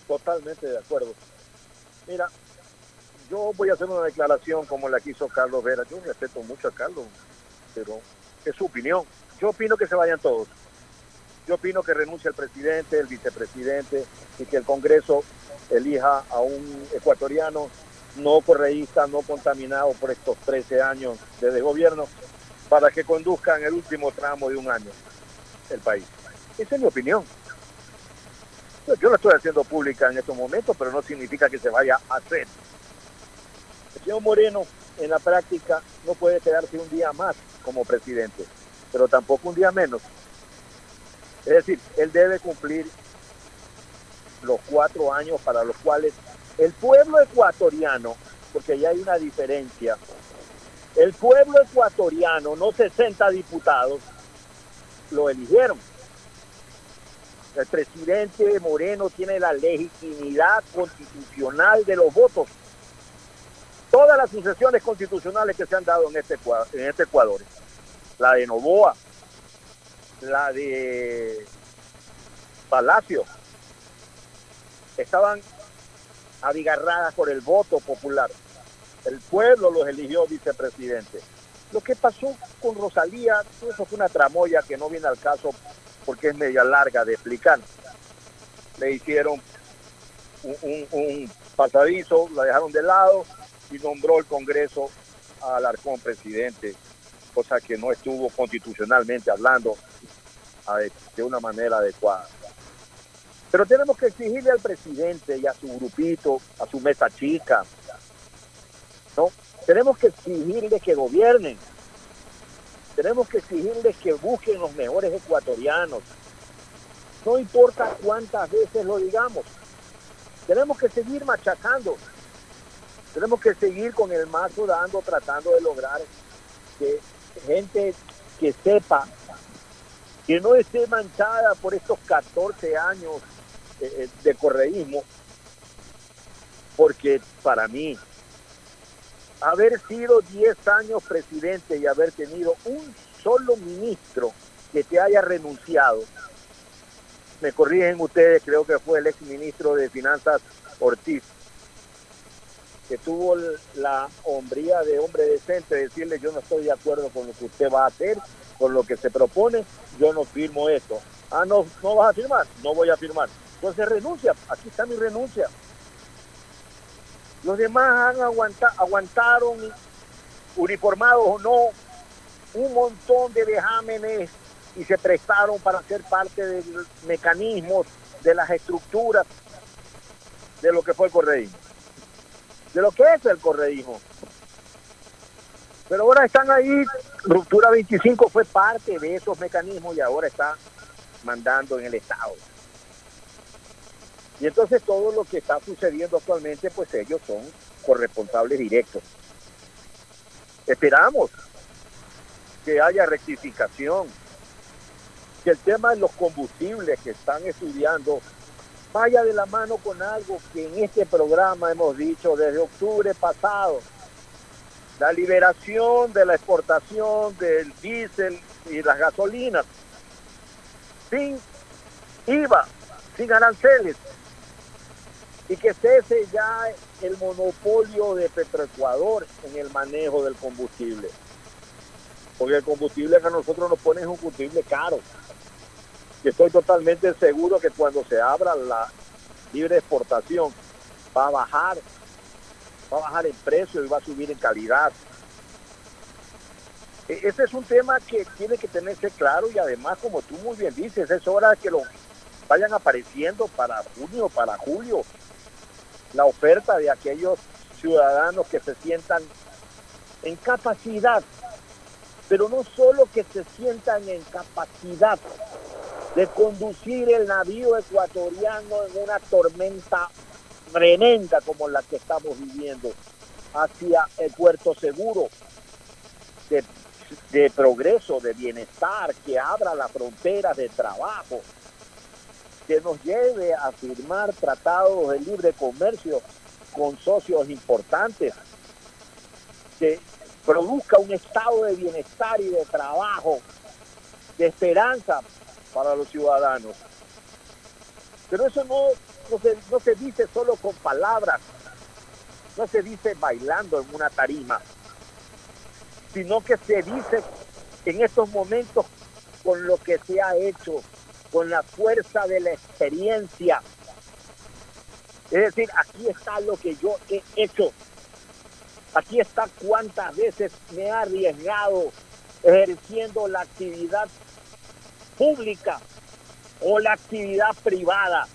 Totalmente de acuerdo. Mira, yo voy a hacer una declaración como la que hizo Carlos Vera. Yo respeto mucho a Carlos, pero es su opinión. Yo opino que se vayan todos. Yo opino que renuncie el presidente, el vicepresidente y que el Congreso elija a un ecuatoriano no correísta, no contaminado por estos 13 años de gobierno, para que conduzcan el último tramo de un año el país. Esa es mi opinión. Yo la estoy haciendo pública en estos momentos, pero no significa que se vaya a hacer. Señor Moreno, en la práctica, no puede quedarse un día más como presidente, pero tampoco un día menos. Es decir, él debe cumplir los cuatro años para los cuales el pueblo ecuatoriano, porque ya hay una diferencia, el pueblo ecuatoriano, no 60 diputados, lo eligieron. El presidente Moreno tiene la legitimidad constitucional de los votos. Todas las sucesiones constitucionales que se han dado en este, en este Ecuador, la de Novoa, la de Palacio, estaban abigarradas por el voto popular. El pueblo los eligió vicepresidente. Lo que pasó con Rosalía, eso fue una tramoya que no viene al caso porque es media larga de explicar. Le hicieron un, pasadizo, la dejaron de lado y nombró el Congreso al Arcón presidente, cosa que no estuvo constitucionalmente hablando de una manera adecuada. Pero tenemos que exigirle al presidente y a su grupito, a su mesa chica, ¿no? Tenemos que exigirles que gobiernen. Tenemos que exigirles que busquen los mejores ecuatorianos. No importa cuántas veces lo digamos. Tenemos que seguir machacando. Tenemos que seguir con el mazo dando, tratando de lograr que gente que sepa, que no esté manchada por estos 14 años eh, eh, de correísmo, porque para mí haber sido 10 años presidente y haber tenido un solo ministro que te haya renunciado, me corrigen ustedes, creo que fue el ex ministro de Finanzas Ortiz, que tuvo la hombría de hombre decente de decirle yo no estoy de acuerdo con lo que usted va a hacer, con lo que se propone, yo no firmo esto. Ah, no, no vas a firmar, no voy a firmar. Entonces renuncia, aquí está mi renuncia. Los demás han aguantado, aguantaron, uniformados o no, un montón de vejámenes y se prestaron para ser parte de los mecanismos, de las estructuras de lo que fue el correísmo, de lo que es el correísmo. Pero ahora están ahí, Ruptura 25 fue parte de esos mecanismos y ahora está mandando en el Estado. Y entonces todo lo que está sucediendo actualmente, pues ellos son corresponsables directos. Esperamos que haya rectificación, que el tema de los combustibles que están estudiando vaya de la mano con algo que en este programa hemos dicho desde octubre pasado, la liberación de la exportación del diésel y las gasolinas, sin IVA, sin aranceles, y que cese ya el monopolio de Petroecuador en el manejo del combustible. Porque el combustible que a nosotros nos pone es un combustible caro. Y estoy totalmente seguro que cuando se abra la libre exportación va a bajar, va a bajar el precio y va a subir en calidad. E, ese es un tema que tiene que tenerse claro y además, como tú muy bien dices, es hora de que lo vayan apareciendo para junio, para julio, la oferta de aquellos ciudadanos que se sientan en capacidad, pero no solo que se sientan en capacidad de conducir el navío ecuatoriano en una tormenta tremenda como la que estamos viviendo hacia el puerto seguro de, progreso, de bienestar, que abra las fronteras de trabajo, que nos lleve a firmar tratados de libre comercio con socios importantes, que produzca un estado de bienestar y de trabajo, de esperanza para los ciudadanos. Pero eso no, no, se, no se dice solo con palabras, no se dice bailando en una tarima, sino que se dice en estos momentos con lo que se ha hecho, con la fuerza de la experiencia. Es decir, aquí está lo que yo he hecho. Aquí está cuántas veces me he arriesgado ejerciendo la actividad pública o la actividad privada.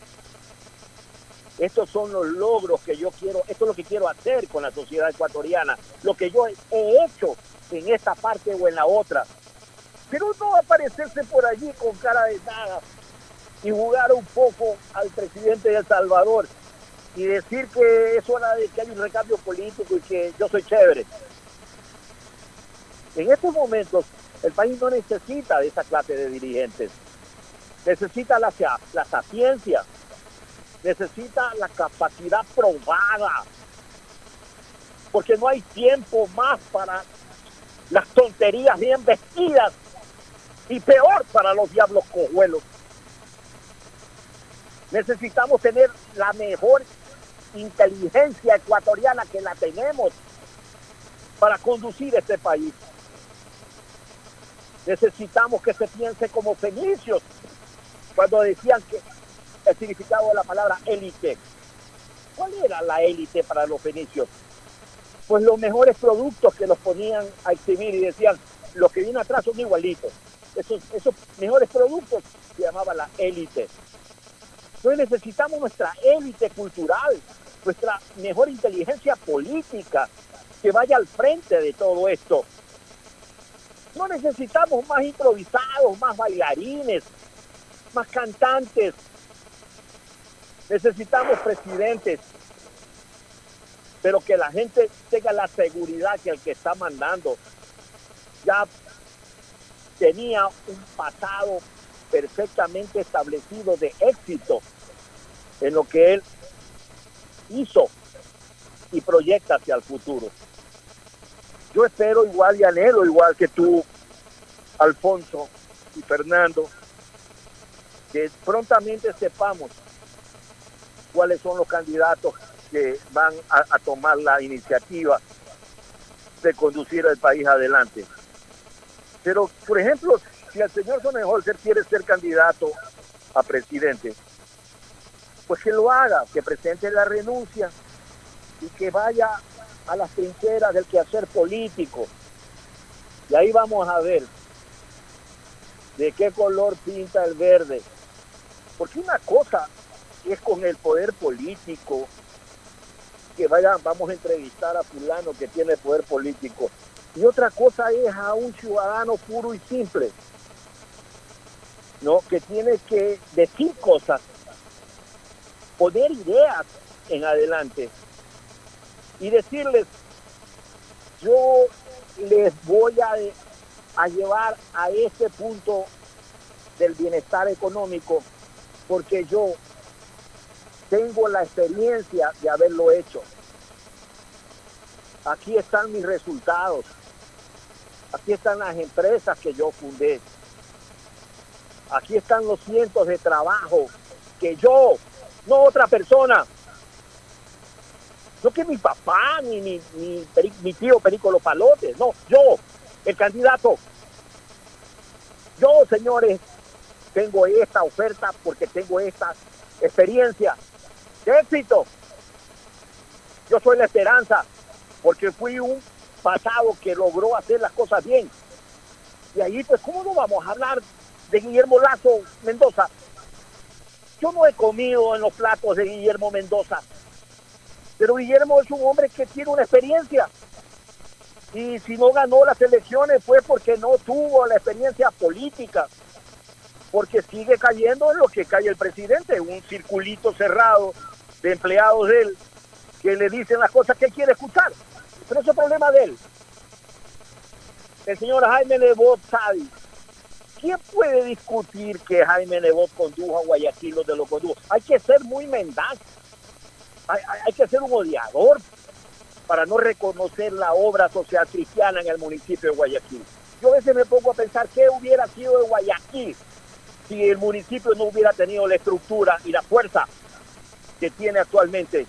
Estos son los logros que yo quiero, esto es lo que quiero hacer con la sociedad ecuatoriana, lo que yo he hecho en esta parte o en la otra. Pero no aparecerse por allí con cara de nada y jugar un poco al presidente de El Salvador y decir que es hora de que hay un recambio político y que yo soy chévere. En estos momentos el país no necesita de esa clase de dirigentes. Necesita la, la sapiencia, necesita la capacidad probada, porque no hay tiempo más para las tonterías bien vestidas y peor para los diablos cojuelos. Necesitamos tener la mejor inteligencia ecuatoriana que la tenemos para conducir este país. Necesitamos que se piense como fenicios cuando decían que el significado de la palabra élite. ¿Cuál era la élite para los fenicios? Pues los mejores productos que los ponían a exhibir y decían, los que vienen atrás son igualitos. Esos, esos mejores productos se llamaba la élite. Entonces necesitamos nuestra élite cultural, nuestra mejor inteligencia política que vaya al frente de todo esto. No necesitamos más improvisados, más bailarines, más cantantes. Necesitamos presidentes, pero que la gente tenga la seguridad que el que está mandando ya tenía un pasado perfectamente establecido de éxito en lo que él hizo y proyecta hacia el futuro. Yo espero igual y anhelo igual que tú, Alfonso y Fernando, que prontamente sepamos cuáles son los candidatos que van a, tomar la iniciativa de conducir al país adelante. Pero, por ejemplo, si el señor Sonnenholzer quiere ser candidato a presidente, pues que lo haga, que presente la renuncia y que vaya a las trincheras del quehacer político. Y ahí vamos a ver de qué color pinta el verde. Porque una cosa es con el poder político, que vaya, vamos a entrevistar a fulano que tiene poder político. Y otra cosa es a un ciudadano puro y simple, ¿no? Que tiene que decir cosas, poner ideas en adelante y decirles, yo les voy a, a llevar a ese punto del bienestar económico porque yo tengo la experiencia de haberlo hecho. Aquí están mis resultados. Aquí están las empresas que yo fundé. Aquí están los cientos de trabajos que yo, no otra persona, no que mi papá ni mi, tío Perico Los Palotes, no, yo, el candidato. Yo, señores, tengo esta oferta porque tengo esta experiencia de éxito. Yo soy la esperanza porque fui un pasado que logró hacer las cosas bien. Y ahí, pues, ¿cómo no vamos a hablar de Guillermo Lazo Mendoza? Yo no he comido en los platos de Guillermo Mendoza. Pero Guillermo es un hombre que tiene una experiencia. Y si no ganó las elecciones fue porque no tuvo la experiencia política. Porque sigue cayendo en lo que cae el presidente, un circulito cerrado de empleados de él que le dicen las cosas que quiere escuchar. Pero ese es problema de él. El señor Jaime Nebot sabe. ¿Quién puede discutir que Jaime Nebot condujo a Guayaquil lo de lo condujo? Hay que ser muy mendaz. Hay, que ser un odiador para no reconocer la obra social cristiana en el municipio de Guayaquil. Yo a veces me pongo a pensar qué hubiera sido de Guayaquil si el municipio no hubiera tenido la estructura y la fuerza que tiene actualmente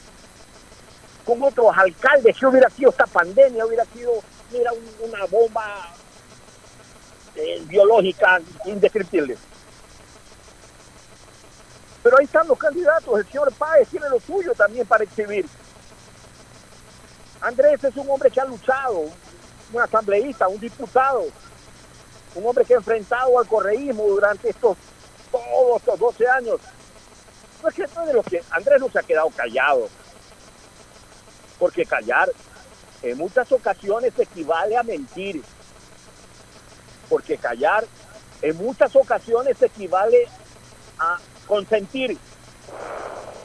con otros alcaldes, que hubiera sido esta pandemia, hubiera sido mira, un- una bomba eh, biológica indescriptible. Pero ahí están los candidatos, el señor Páez tiene lo suyo también para exhibir. Andrés es un hombre que ha luchado, un asambleísta, un diputado, un hombre que ha enfrentado al correísmo durante estos todos estos 12 años. No es que no de los que Andrés no se ha quedado callado, porque callar en muchas ocasiones equivale a mentir, porque callar en muchas ocasiones equivale a consentir.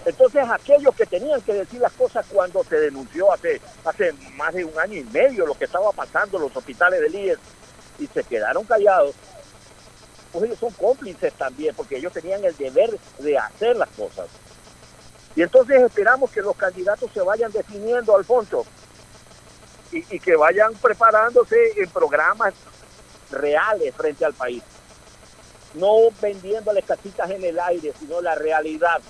Entonces aquellos que tenían que decir las cosas cuando se denunció hace, hace más de un año y medio lo que estaba pasando en los hospitales de líderes y se quedaron callados, pues ellos son cómplices también, porque ellos tenían el deber de hacer las cosas. Y entonces esperamos que los candidatos se vayan definiendo, Alfonso, y, y que vayan preparándose en programas reales frente al país. No vendiéndole casitas en el aire, sino la realidad.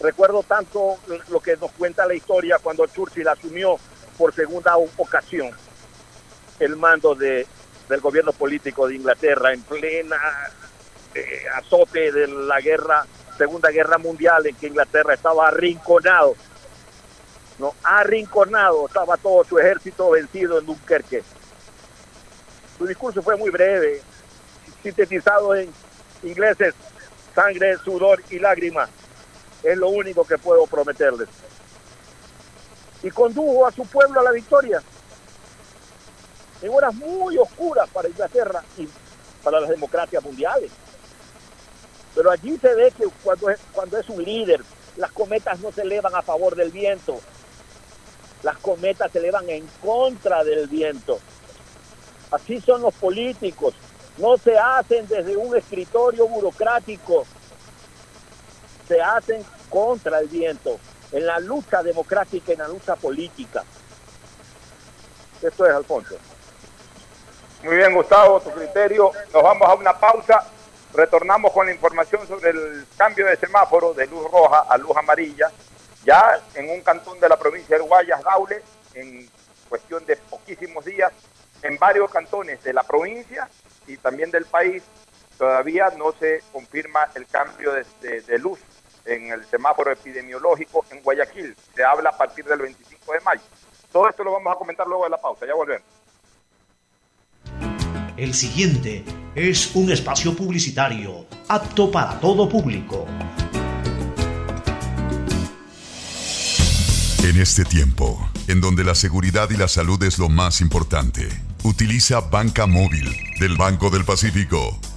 Recuerdo tanto lo que nos cuenta la historia cuando Churchill asumió por segunda ocasión el mando de, del gobierno político de Inglaterra en plena eh, azote de la guerra, Segunda Guerra Mundial, en que Inglaterra estaba arrinconado, no, arrinconado, estaba todo su ejército vencido en Dunkerque. Su discurso fue muy breve, sintetizado en ingleses, sangre, sudor y lágrimas. Es lo único que puedo prometerles. Y condujo a su pueblo a la victoria en horas muy oscuras para Inglaterra y para las democracias mundiales. Pero allí se ve que cuando es, cuando es un líder, las cometas no se elevan a favor del viento, las cometas se elevan en contra del viento. Así son los políticos, no se hacen desde un escritorio burocrático, se hacen contra el viento, en la lucha democrática, en la lucha política. Esto es Alfonso. Muy bien, Gustavo, tu criterio. Nos vamos a una pausa. Retornamos con la información sobre el cambio de semáforo de luz roja a luz amarilla, ya en un cantón de la provincia de Guayas, Daule, en cuestión de poquísimos días, en varios cantones de la provincia y también del país, todavía no se confirma el cambio de, de- de luz en el semáforo epidemiológico en Guayaquil. Se habla a partir del 25 de mayo. Todo esto lo vamos a comentar luego de la pausa. Ya volvemos. El siguiente es un espacio publicitario apto para todo público. En este tiempo, en donde la seguridad y la salud es lo más importante, utiliza Banca Móvil del Banco del Pacífico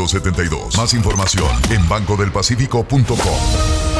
1972. Más información en bancodelpacifico.com.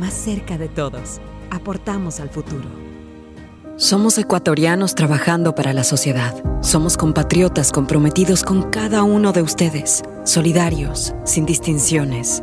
más cerca de todos. Aportamos al futuro. Somos ecuatorianos trabajando para la sociedad. Somos compatriotas comprometidos con cada uno de ustedes, solidarios, sin distinciones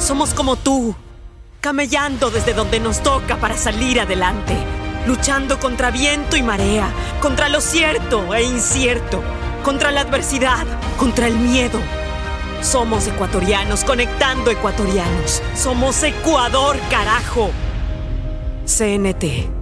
Somos como tú, camellando desde donde nos toca para salir adelante, luchando contra viento y marea, contra lo cierto e incierto, contra la adversidad, contra el miedo. Somos ecuatorianos conectando ecuatorianos. Somos Ecuador, carajo. CNT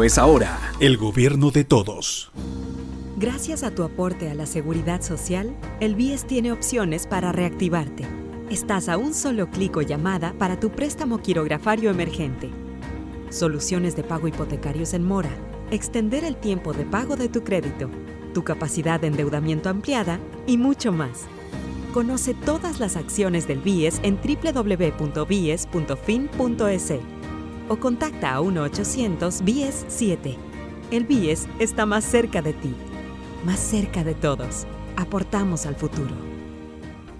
es ahora. El gobierno de todos. Gracias a tu aporte a la seguridad social, el BIES tiene opciones para reactivarte. Estás a un solo clic o llamada para tu préstamo quirografario emergente. Soluciones de pago hipotecarios en mora. Extender el tiempo de pago de tu crédito. Tu capacidad de endeudamiento ampliada y mucho más. Conoce todas las acciones del BIES en www.bies.fin.es o contacta a 1-800-BIES-7. El BIES está más cerca de ti, más cerca de todos. Aportamos al futuro.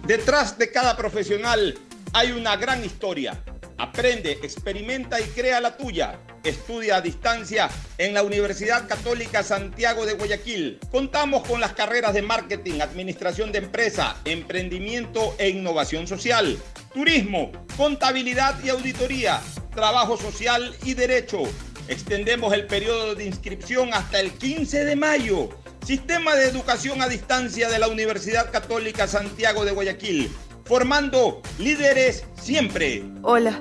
Detrás de cada profesional hay una gran historia. Aprende, experimenta y crea la tuya. Estudia a distancia en la Universidad Católica Santiago de Guayaquil. Contamos con las carreras de marketing, administración de empresa, emprendimiento e innovación social, turismo, contabilidad y auditoría Trabajo Social y Derecho. Extendemos el periodo de inscripción hasta el 15 de mayo. Sistema de Educación a Distancia de la Universidad Católica Santiago de Guayaquil. Formando líderes siempre. Hola,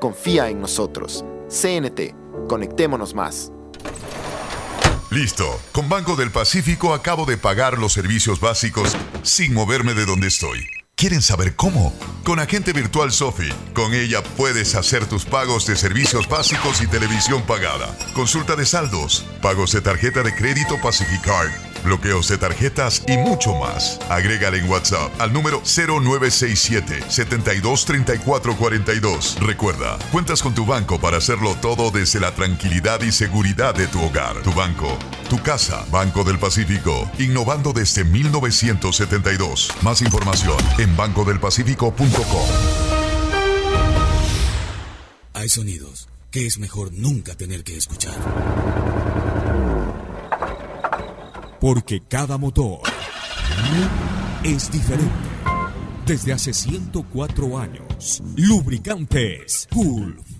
Confía en nosotros. CNT. Conectémonos más. Listo. Con Banco del Pacífico acabo de pagar los servicios básicos sin moverme de donde estoy. ¿Quieren saber cómo? Con Agente Virtual Sofi. Con ella puedes hacer tus pagos de servicios básicos y televisión pagada. Consulta de saldos, pagos de tarjeta de crédito Pacificard bloqueos de tarjetas y mucho más. Agrégale en WhatsApp al número 0967 723442. Recuerda, cuentas con tu banco para hacerlo todo desde la tranquilidad y seguridad de tu hogar. Tu banco, tu casa, Banco del Pacífico, innovando desde 1972. Más información en bancodelpacifico.com. Hay sonidos que es mejor nunca tener que escuchar porque cada motor es diferente. Desde hace 104 años, Lubricantes Gulf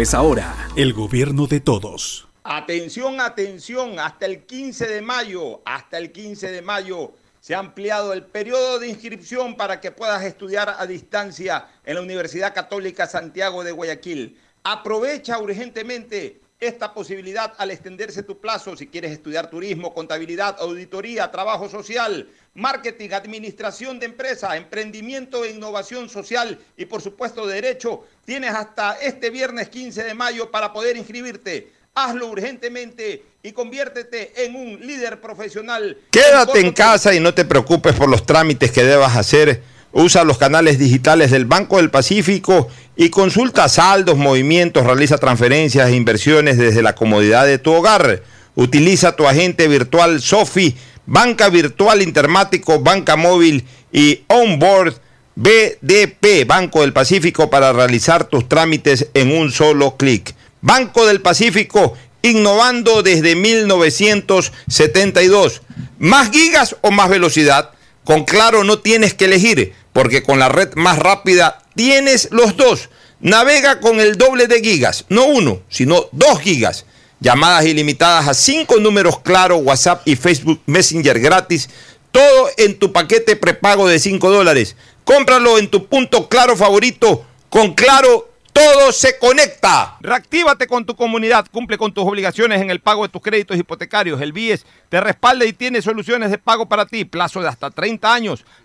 es ahora. El gobierno de todos. Atención, atención, hasta el 15 de mayo, hasta el 15 de mayo se ha ampliado el periodo de inscripción para que puedas estudiar a distancia en la Universidad Católica Santiago de Guayaquil. Aprovecha urgentemente esta posibilidad al extenderse tu plazo si quieres estudiar turismo, contabilidad, auditoría, trabajo social, marketing, administración de empresa, emprendimiento e innovación social y por supuesto derecho. Tienes hasta este viernes 15 de mayo para poder inscribirte. Hazlo urgentemente y conviértete en un líder profesional. Quédate en casa y no te preocupes por los trámites que debas hacer. Usa los canales digitales del Banco del Pacífico y consulta saldos, movimientos, realiza transferencias e inversiones desde la comodidad de tu hogar. Utiliza tu agente virtual Sofi, banca virtual intermático, banca móvil y onboard BDP, Banco del Pacífico, para realizar tus trámites en un solo clic. Banco del Pacífico, innovando desde 1972. ¿Más gigas o más velocidad? Con Claro no tienes que elegir, porque con la red más rápida tienes los dos. Navega con el doble de gigas, no uno, sino dos gigas. Llamadas ilimitadas a cinco números Claro, WhatsApp y Facebook Messenger gratis. Todo en tu paquete prepago de 5 dólares. Cómpralo en tu punto Claro favorito. Con Claro todo se conecta. Reactívate con tu comunidad, cumple con tus obligaciones en el pago de tus créditos hipotecarios. El BIES te respalda y tiene soluciones de pago para ti, plazo de hasta 30 años.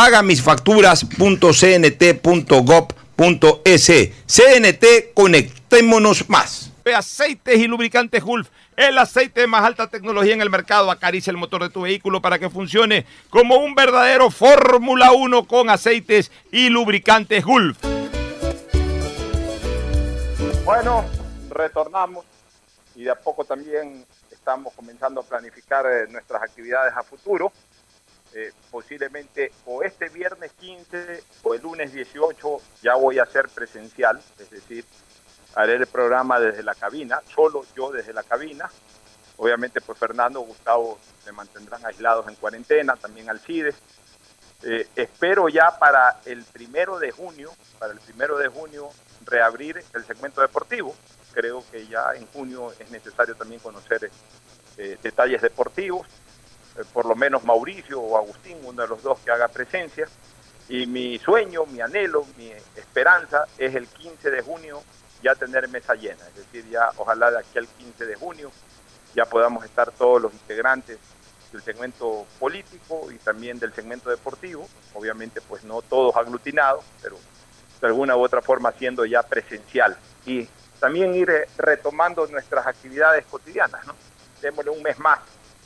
pagamisfacturas.cnt.gov.es. CNT, conectémonos más. Aceites y lubricantes Gulf, el aceite de más alta tecnología en el mercado. Acaricia el motor de tu vehículo para que funcione como un verdadero Fórmula 1 con aceites y lubricantes Gulf. Bueno, retornamos y de a poco también estamos comenzando a planificar eh, nuestras actividades a futuro. Eh, posiblemente o este viernes 15 o el lunes 18 ya voy a ser presencial, es decir, haré el programa desde la cabina, solo yo desde la cabina. Obviamente, pues Fernando, Gustavo se mantendrán aislados en cuarentena, también Alcides. Eh, espero ya para el primero de junio, para el primero de junio, reabrir el segmento deportivo. Creo que ya en junio es necesario también conocer eh, detalles deportivos. Eh, por lo menos Mauricio o Agustín, uno de los dos que haga presencia. Y mi sueño, mi anhelo, mi esperanza es el 15 de junio ya tener mesa llena. Es decir, ya ojalá de aquí al 15 de junio ya podamos estar todos los integrantes del segmento político y también del segmento deportivo. Obviamente, pues no todos aglutinados, pero de alguna u otra forma siendo ya presencial. Y también ir eh, retomando nuestras actividades cotidianas, ¿no? Démosle un mes más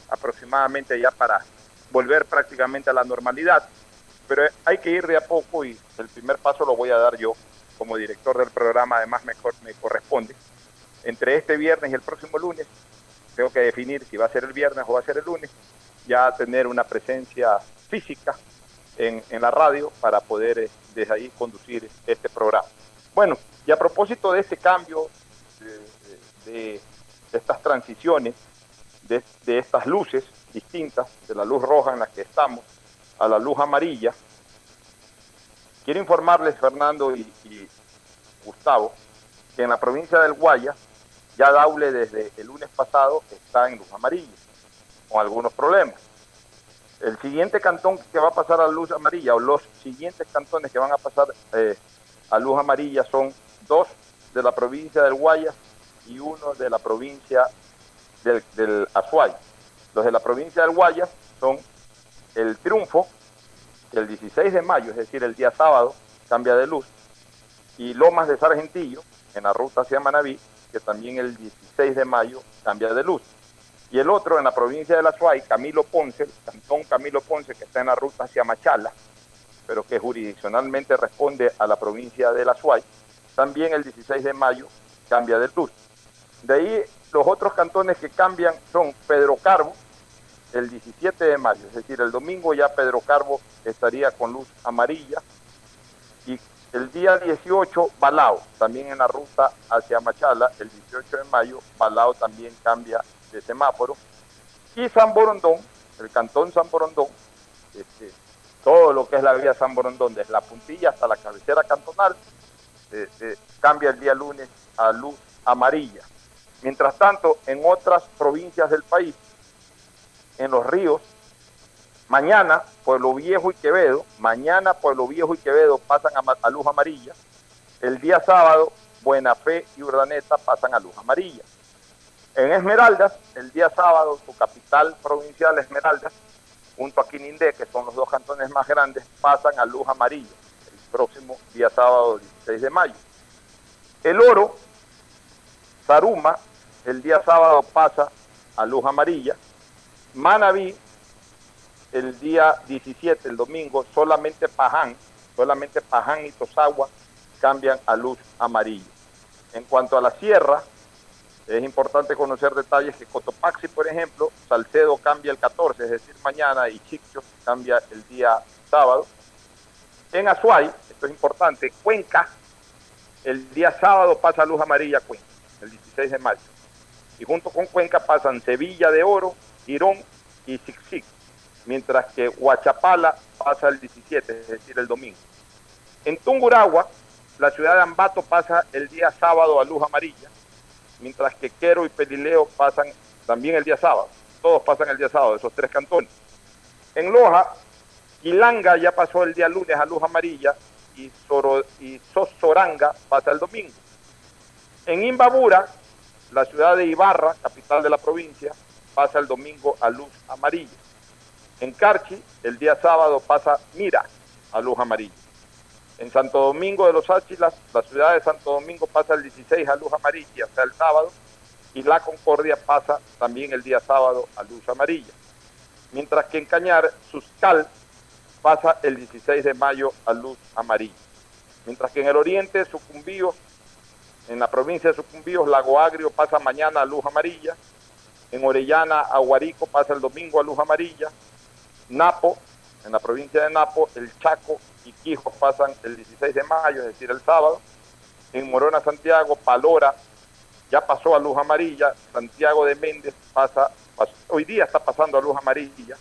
aproximadamente ya para volver prácticamente a la normalidad. Pero hay que ir de a poco y el primer paso lo voy a dar yo como director del programa, además me, me corresponde. Entre este viernes y el próximo lunes, tengo que definir si va a ser el viernes o va a ser el lunes, ya tener una presencia física en, en la radio para poder eh, desde ahí conducir este programa. Bueno, y a propósito de este cambio de, estas transiciones de, estas luces distintas, de la luz roja en la que estamos a la luz amarilla, quiero informarles, Fernando y, Gustavo, que en la provincia del Guaya, ya Daule desde el lunes pasado está en luz amarilla, con algunos problemas. El siguiente cantón que va a pasar a luz amarilla, o los siguientes cantones que van a pasar eh, a luz amarilla son dos de la provincia del Guayas y uno de la provincia del, del Azuay. Los de la provincia del Guayas son el Triunfo, el 16 de mayo, es decir, el día sábado, cambia de luz, y Lomas de Sargentillo, en la ruta hacia Manabí, que también el 16 de mayo cambia de luz. Y el otro en la provincia de la Suay, Camilo Ponce, Cantón Camilo Ponce, que está en la ruta hacia Machala, pero que jurisdiccionalmente responde a la provincia de la Suay, también el 16 de mayo cambia de luz. De ahí los otros cantones que cambian son Pedro Carbo, el 17 de mayo, es decir, el domingo ya Pedro Carbo estaría con luz amarilla, y el día 18 Balao, también en la ruta hacia Machala, el 18 de mayo Balao también cambia de semáforo, y San Borondón, el cantón San Borondón, este, todo lo que es la vía San Borondón, desde la puntilla hasta la cabecera cantonal, eh, cambia el día lunes a luz amarilla. Mientras tanto, en otras provincias del país, en los ríos, mañana Pueblo Viejo y Quevedo, mañana Pueblo Viejo y Quevedo pasan a, a luz amarilla, el día sábado Buena Fe y Urdaneta pasan a luz amarilla. En Esmeraldas, el día sábado, su capital provincial Esmeraldas, junto a Quinindé, que son los dos cantones más grandes, pasan a luz amarilla el próximo día sábado 16 de mayo. El Oro, Saruma, el día sábado pasa a luz amarilla. Manabí, el día 17, el domingo, solamente Paján, solamente Paján y Tosagua cambian a luz amarilla. En cuanto a la sierra, es importante conocer detalles que Cotopaxi, por ejemplo, Salcedo cambia el 14, es decir, mañana, y Chicho cambia el día sábado. En Azuay, esto es importante, Cuenca, el día sábado pasa a luz amarilla Cuenca, el 16 de mayo. Y junto con Cuenca pasan Sevilla de Oro, Girón y Sixic, mientras que Huachapala pasa el 17, es decir, el domingo. En Tunguragua, la ciudad de Ambato pasa el día sábado a luz amarilla, mientras que Quero y Pelileo pasan también el día sábado. Todos pasan el día sábado, esos tres cantones. En Loja, Quilanga ya pasó el día lunes a luz amarilla y, Soro, y Sosoranga pasa el domingo. En Imbabura, la ciudad de Ibarra, capital de la provincia, pasa el domingo a luz amarilla. En Carchi, el día sábado pasa Mira a luz amarilla. En Santo Domingo de los Áchilas, la ciudad de Santo Domingo pasa el 16 a luz amarilla, sea, el sábado, y La Concordia pasa también el día sábado a luz amarilla. Mientras que en Cañar, Suscal pasa el 16 de mayo a luz amarilla. Mientras que en el oriente, Sucumbíos, en la provincia de Sucumbíos, Lago Agrio pasa mañana a luz amarilla. En Orellana, Aguarico pasa el domingo a luz amarilla. Napo, en la provincia de Napo, el Chaco y Quijos pasan el 16 de mayo, es decir, el sábado. En Morona, Santiago, Palora ya pasó a luz amarilla. Santiago de Méndez pasa, pas- hoy día está pasando a luz amarilla.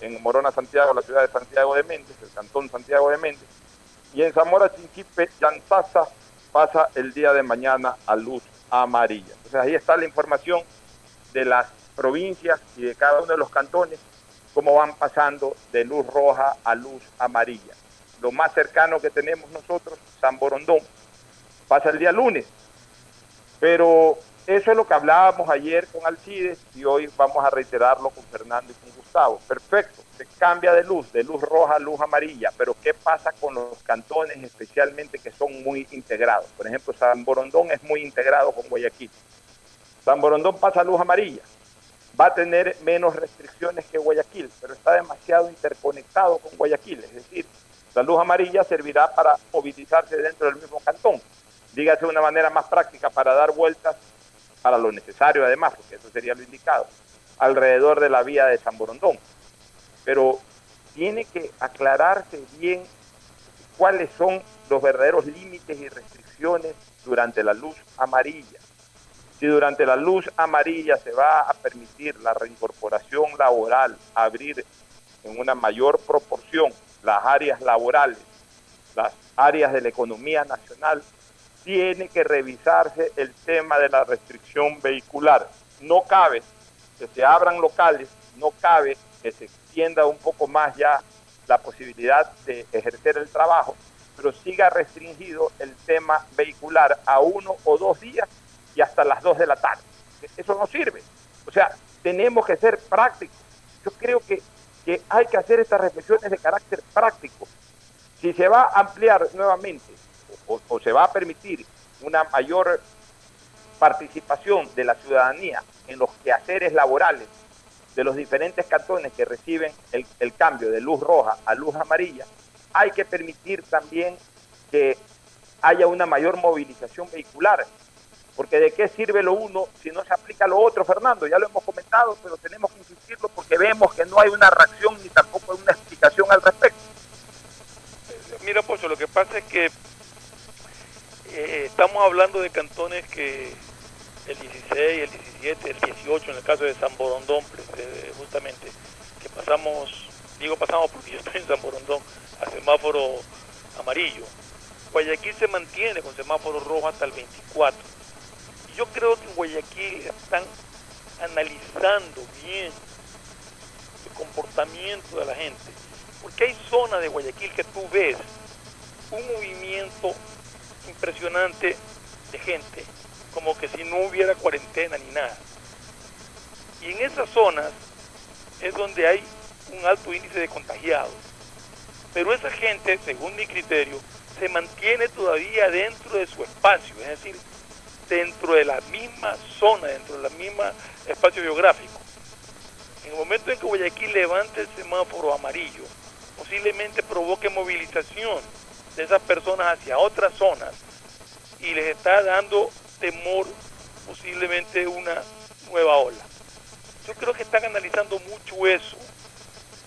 En Morona, Santiago, la ciudad de Santiago de Méndez, el cantón Santiago de Méndez. Y en Zamora, Chinchipe, Yantaza pasa el día de mañana a luz amarilla. Entonces ahí está la información de las provincias y de cada uno de los cantones, cómo van pasando de luz roja a luz amarilla. Lo más cercano que tenemos nosotros, San Borondón, pasa el día lunes. Pero eso es lo que hablábamos ayer con Alcides y hoy vamos a reiterarlo con Fernando y con Gustavo. Perfecto, se cambia de luz, de luz roja a luz amarilla, pero ¿qué pasa con los cantones especialmente que son muy integrados? Por ejemplo, San Borondón es muy integrado con Guayaquil. San Borondón pasa a luz amarilla, va a tener menos restricciones que Guayaquil, pero está demasiado interconectado con Guayaquil, es decir, la luz amarilla servirá para movilizarse dentro del mismo cantón, dígase de una manera más práctica para dar vueltas para lo necesario además, porque eso sería lo indicado, alrededor de la vía de San Borondón. Pero tiene que aclararse bien cuáles son los verdaderos límites y restricciones durante la luz amarilla. Si durante la luz amarilla se va a permitir la reincorporación laboral, abrir en una mayor proporción las áreas laborales, las áreas de la economía nacional, tiene que revisarse el tema de la restricción vehicular. No cabe que se abran locales, no cabe que se extienda un poco más ya la posibilidad de ejercer el trabajo, pero siga restringido el tema vehicular a uno o dos días y hasta las dos de la tarde. Eso no sirve. O sea, tenemos que ser prácticos. Yo creo que, que hay que hacer estas reflexiones de carácter práctico. Si se va a ampliar nuevamente o, se va a permitir una mayor participación de la ciudadanía en los quehaceres laborales de los diferentes cantones que reciben el, el, cambio de luz roja a luz amarilla, hay que permitir también que haya una mayor movilización vehicular. Porque de qué sirve lo uno si no se aplica lo otro, Fernando, ya lo hemos comentado, pero tenemos que insistirlo porque vemos que no hay una reacción ni tampoco hay una explicación al respecto. Mira, Pocho, lo que pasa es que eh, estamos hablando de cantones que el 16, el 17, el 18, en el caso de San Borondón, eh, justamente, que pasamos, digo pasamos porque yo estoy en San Borondón, a semáforo amarillo. Guayaquil se mantiene con semáforo rojo hasta el 24. Y yo creo que en Guayaquil están analizando bien el comportamiento de la gente. Porque hay zonas de Guayaquil que tú ves un movimiento impresionante de gente, como que si no hubiera cuarentena ni nada. Y en esas zonas es donde hay un alto índice de contagiados. Pero esa gente, según mi criterio, se mantiene todavía dentro de su espacio, es decir, dentro de la misma zona, dentro de la misma espacio geográfico. En el momento en que Guayaquil levante el semáforo amarillo, posiblemente provoque movilización de esas personas hacia otras zonas y les está dando temor posiblemente una nueva ola. Yo creo que están analizando mucho eso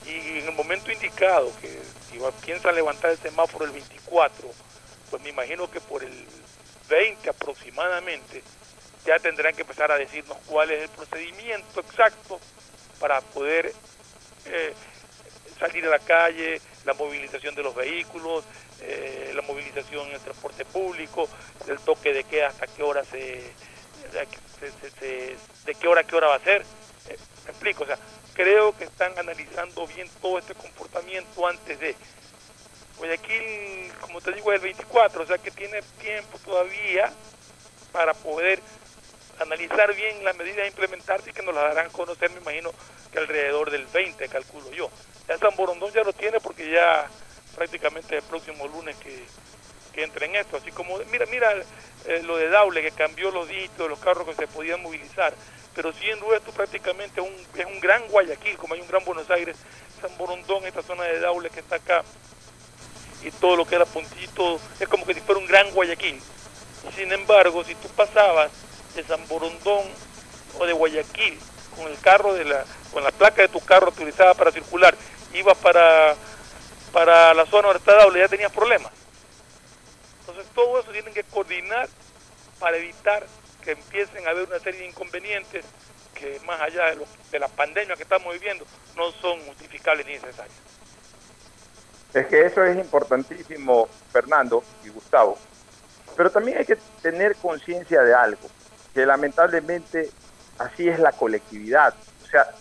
y en el momento indicado que si piensan levantar el semáforo el 24, pues me imagino que por el 20 aproximadamente ya tendrán que empezar a decirnos cuál es el procedimiento exacto para poder eh, salir a la calle, la movilización de los vehículos, eh, la movilización en el transporte público, el toque de qué hasta qué hora se, se, de qué hora a qué hora va a ser. Eh, me explico, o sea, creo que están analizando bien todo este comportamiento antes de. Guayaquil, como te digo, es el 24, o sea que tiene tiempo todavía para poder analizar bien las medidas a implementarse y que nos las darán a conocer, me imagino que alrededor del 20, calculo yo. Ya San Borondón ya lo tiene porque ya prácticamente el próximo lunes que, que entre en esto, así como, mira, mira eh, lo de Daule que cambió los dígitos los carros que se podían movilizar, pero siendo esto prácticamente es un gran Guayaquil, como hay un gran Buenos Aires, San Borondón, esta zona de Daule que está acá, y todo lo que era Puntito, es como que si fuera un gran Guayaquil. Sin embargo, si tú pasabas de San Borondón o de Guayaquil con el carro de la, con la placa de tu carro utilizada para circular, ibas para, para la zona donde está ya tenías problemas. Entonces todo eso tienen que coordinar para evitar que empiecen a haber una serie de inconvenientes que más allá de, lo, de la pandemia que estamos viviendo no son justificables ni necesarios. Es que eso es importantísimo, Fernando y Gustavo. Pero también hay que tener conciencia de algo, que lamentablemente así es la colectividad. O sea,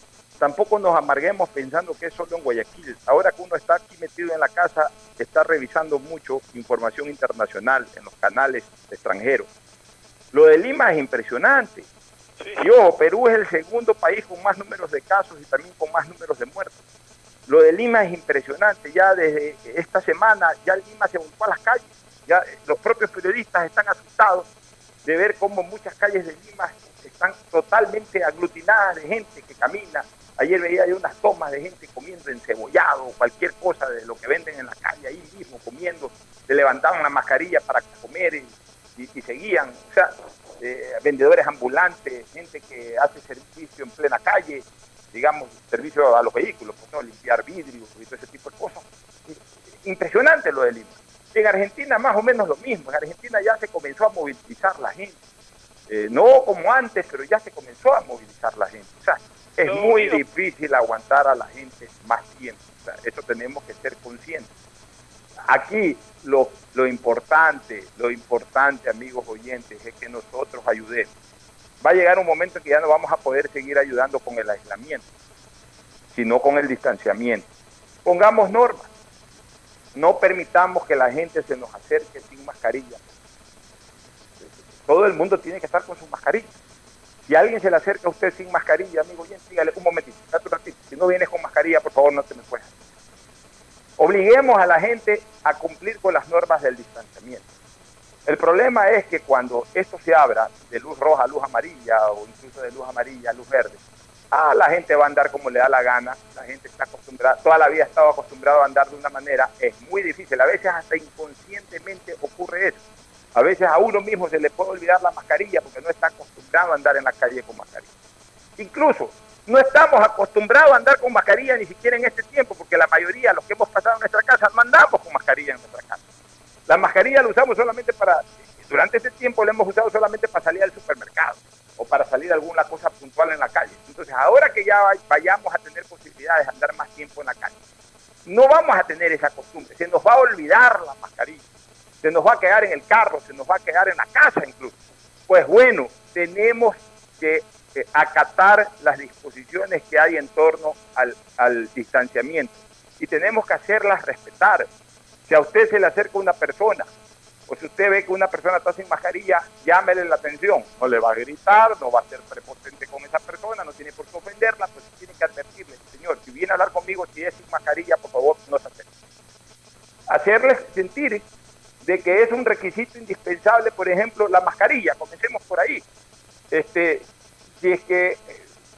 tampoco nos amarguemos pensando que es solo en Guayaquil. Ahora que uno está aquí metido en la casa, está revisando mucho información internacional en los canales extranjeros. Lo de Lima es impresionante. Y ojo, Perú es el segundo país con más números de casos y también con más números de muertos. Lo de Lima es impresionante. Ya desde esta semana, ya Lima se volcó a las calles. Ya los propios periodistas están asustados de ver cómo muchas calles de Lima están totalmente aglutinadas de gente que camina. Ayer veía yo unas tomas de gente comiendo encebollado, cualquier cosa de lo que venden en la calle, ahí mismo comiendo. Se levantaban la mascarilla para comer y, seguían. O sea, eh, vendedores ambulantes, gente que hace servicio en plena calle, digamos, servicio a los vehículos, pues, ¿no? limpiar vidrios y todo ese tipo de cosas. Impresionante lo de Lima. En Argentina más o menos lo mismo. En Argentina ya se comenzó a movilizar la gente. Eh, no como antes, pero ya se comenzó a movilizar la gente. O sea, es muy difícil aguantar a la gente más tiempo. O sea, eso tenemos que ser conscientes. Aquí lo, lo importante, lo importante, amigos oyentes, es que nosotros ayudemos. Va a llegar un momento en que ya no vamos a poder seguir ayudando con el aislamiento, sino con el distanciamiento. Pongamos normas. No permitamos que la gente se nos acerque sin mascarilla. Todo el mundo tiene que estar con su mascarilla. Si alguien se le acerca a usted sin mascarilla, amigo, bien, dígale un momentito, un ratito. Si no vienes con mascarilla, por favor, no te me puedas. Obliguemos a la gente a cumplir con las normas del distanciamiento. El problema es que cuando esto se abra de luz roja a luz amarilla o incluso de luz amarilla a luz verde, ah, la gente va a andar como le da la gana, la gente está acostumbrada, toda la vida ha estado acostumbrado a andar de una manera, es muy difícil, a veces hasta inconscientemente ocurre eso. A veces a uno mismo se le puede olvidar la mascarilla porque no está acostumbrado a andar en la calle con mascarilla. Incluso no estamos acostumbrados a andar con mascarilla ni siquiera en este tiempo, porque la mayoría, los que hemos pasado en nuestra casa, no andamos con mascarilla en nuestra casa. La mascarilla la usamos solamente para, durante este tiempo la hemos usado solamente para salir al supermercado o para salir alguna cosa puntual en la calle. Entonces, ahora que ya vayamos a tener posibilidades de andar más tiempo en la calle, no vamos a tener esa costumbre, se nos va a olvidar la mascarilla, se nos va a quedar en el carro, se nos va a quedar en la casa incluso. Pues bueno, tenemos que eh, acatar las disposiciones que hay en torno al, distanciamiento y tenemos que hacerlas respetar. Si a usted se le acerca una persona si usted ve que una persona está sin mascarilla, llámele la atención. No le va a gritar, no va a ser prepotente con esa persona, no tiene por qué ofenderla, pues tiene que advertirle, señor, si viene a hablar conmigo, si es sin mascarilla, por favor, no se acerque. Hacerles sentir de que es un requisito indispensable, por ejemplo, la mascarilla, comencemos por ahí. Este, si es que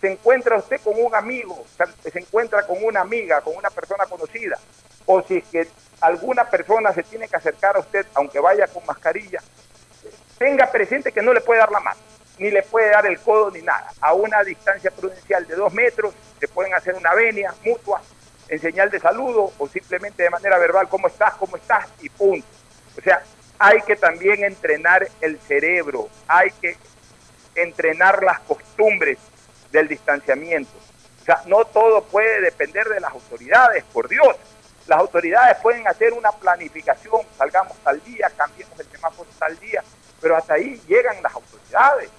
se encuentra usted con un amigo, se encuentra con una amiga, con una persona conocida, o si es que alguna persona se tiene que acercar a usted, aunque vaya con mascarilla, tenga presente que no le puede dar la mano, ni le puede dar el codo ni nada. A una distancia prudencial de dos metros, se pueden hacer una venia mutua en señal de saludo o simplemente de manera verbal, ¿cómo estás? ¿Cómo estás? Y punto. O sea, hay que también entrenar el cerebro, hay que entrenar las costumbres del distanciamiento. O sea, no todo puede depender de las autoridades, por Dios. Las autoridades pueden hacer una planificación, salgamos tal día, cambiemos el semáforo tal día, pero hasta ahí llegan las autoridades.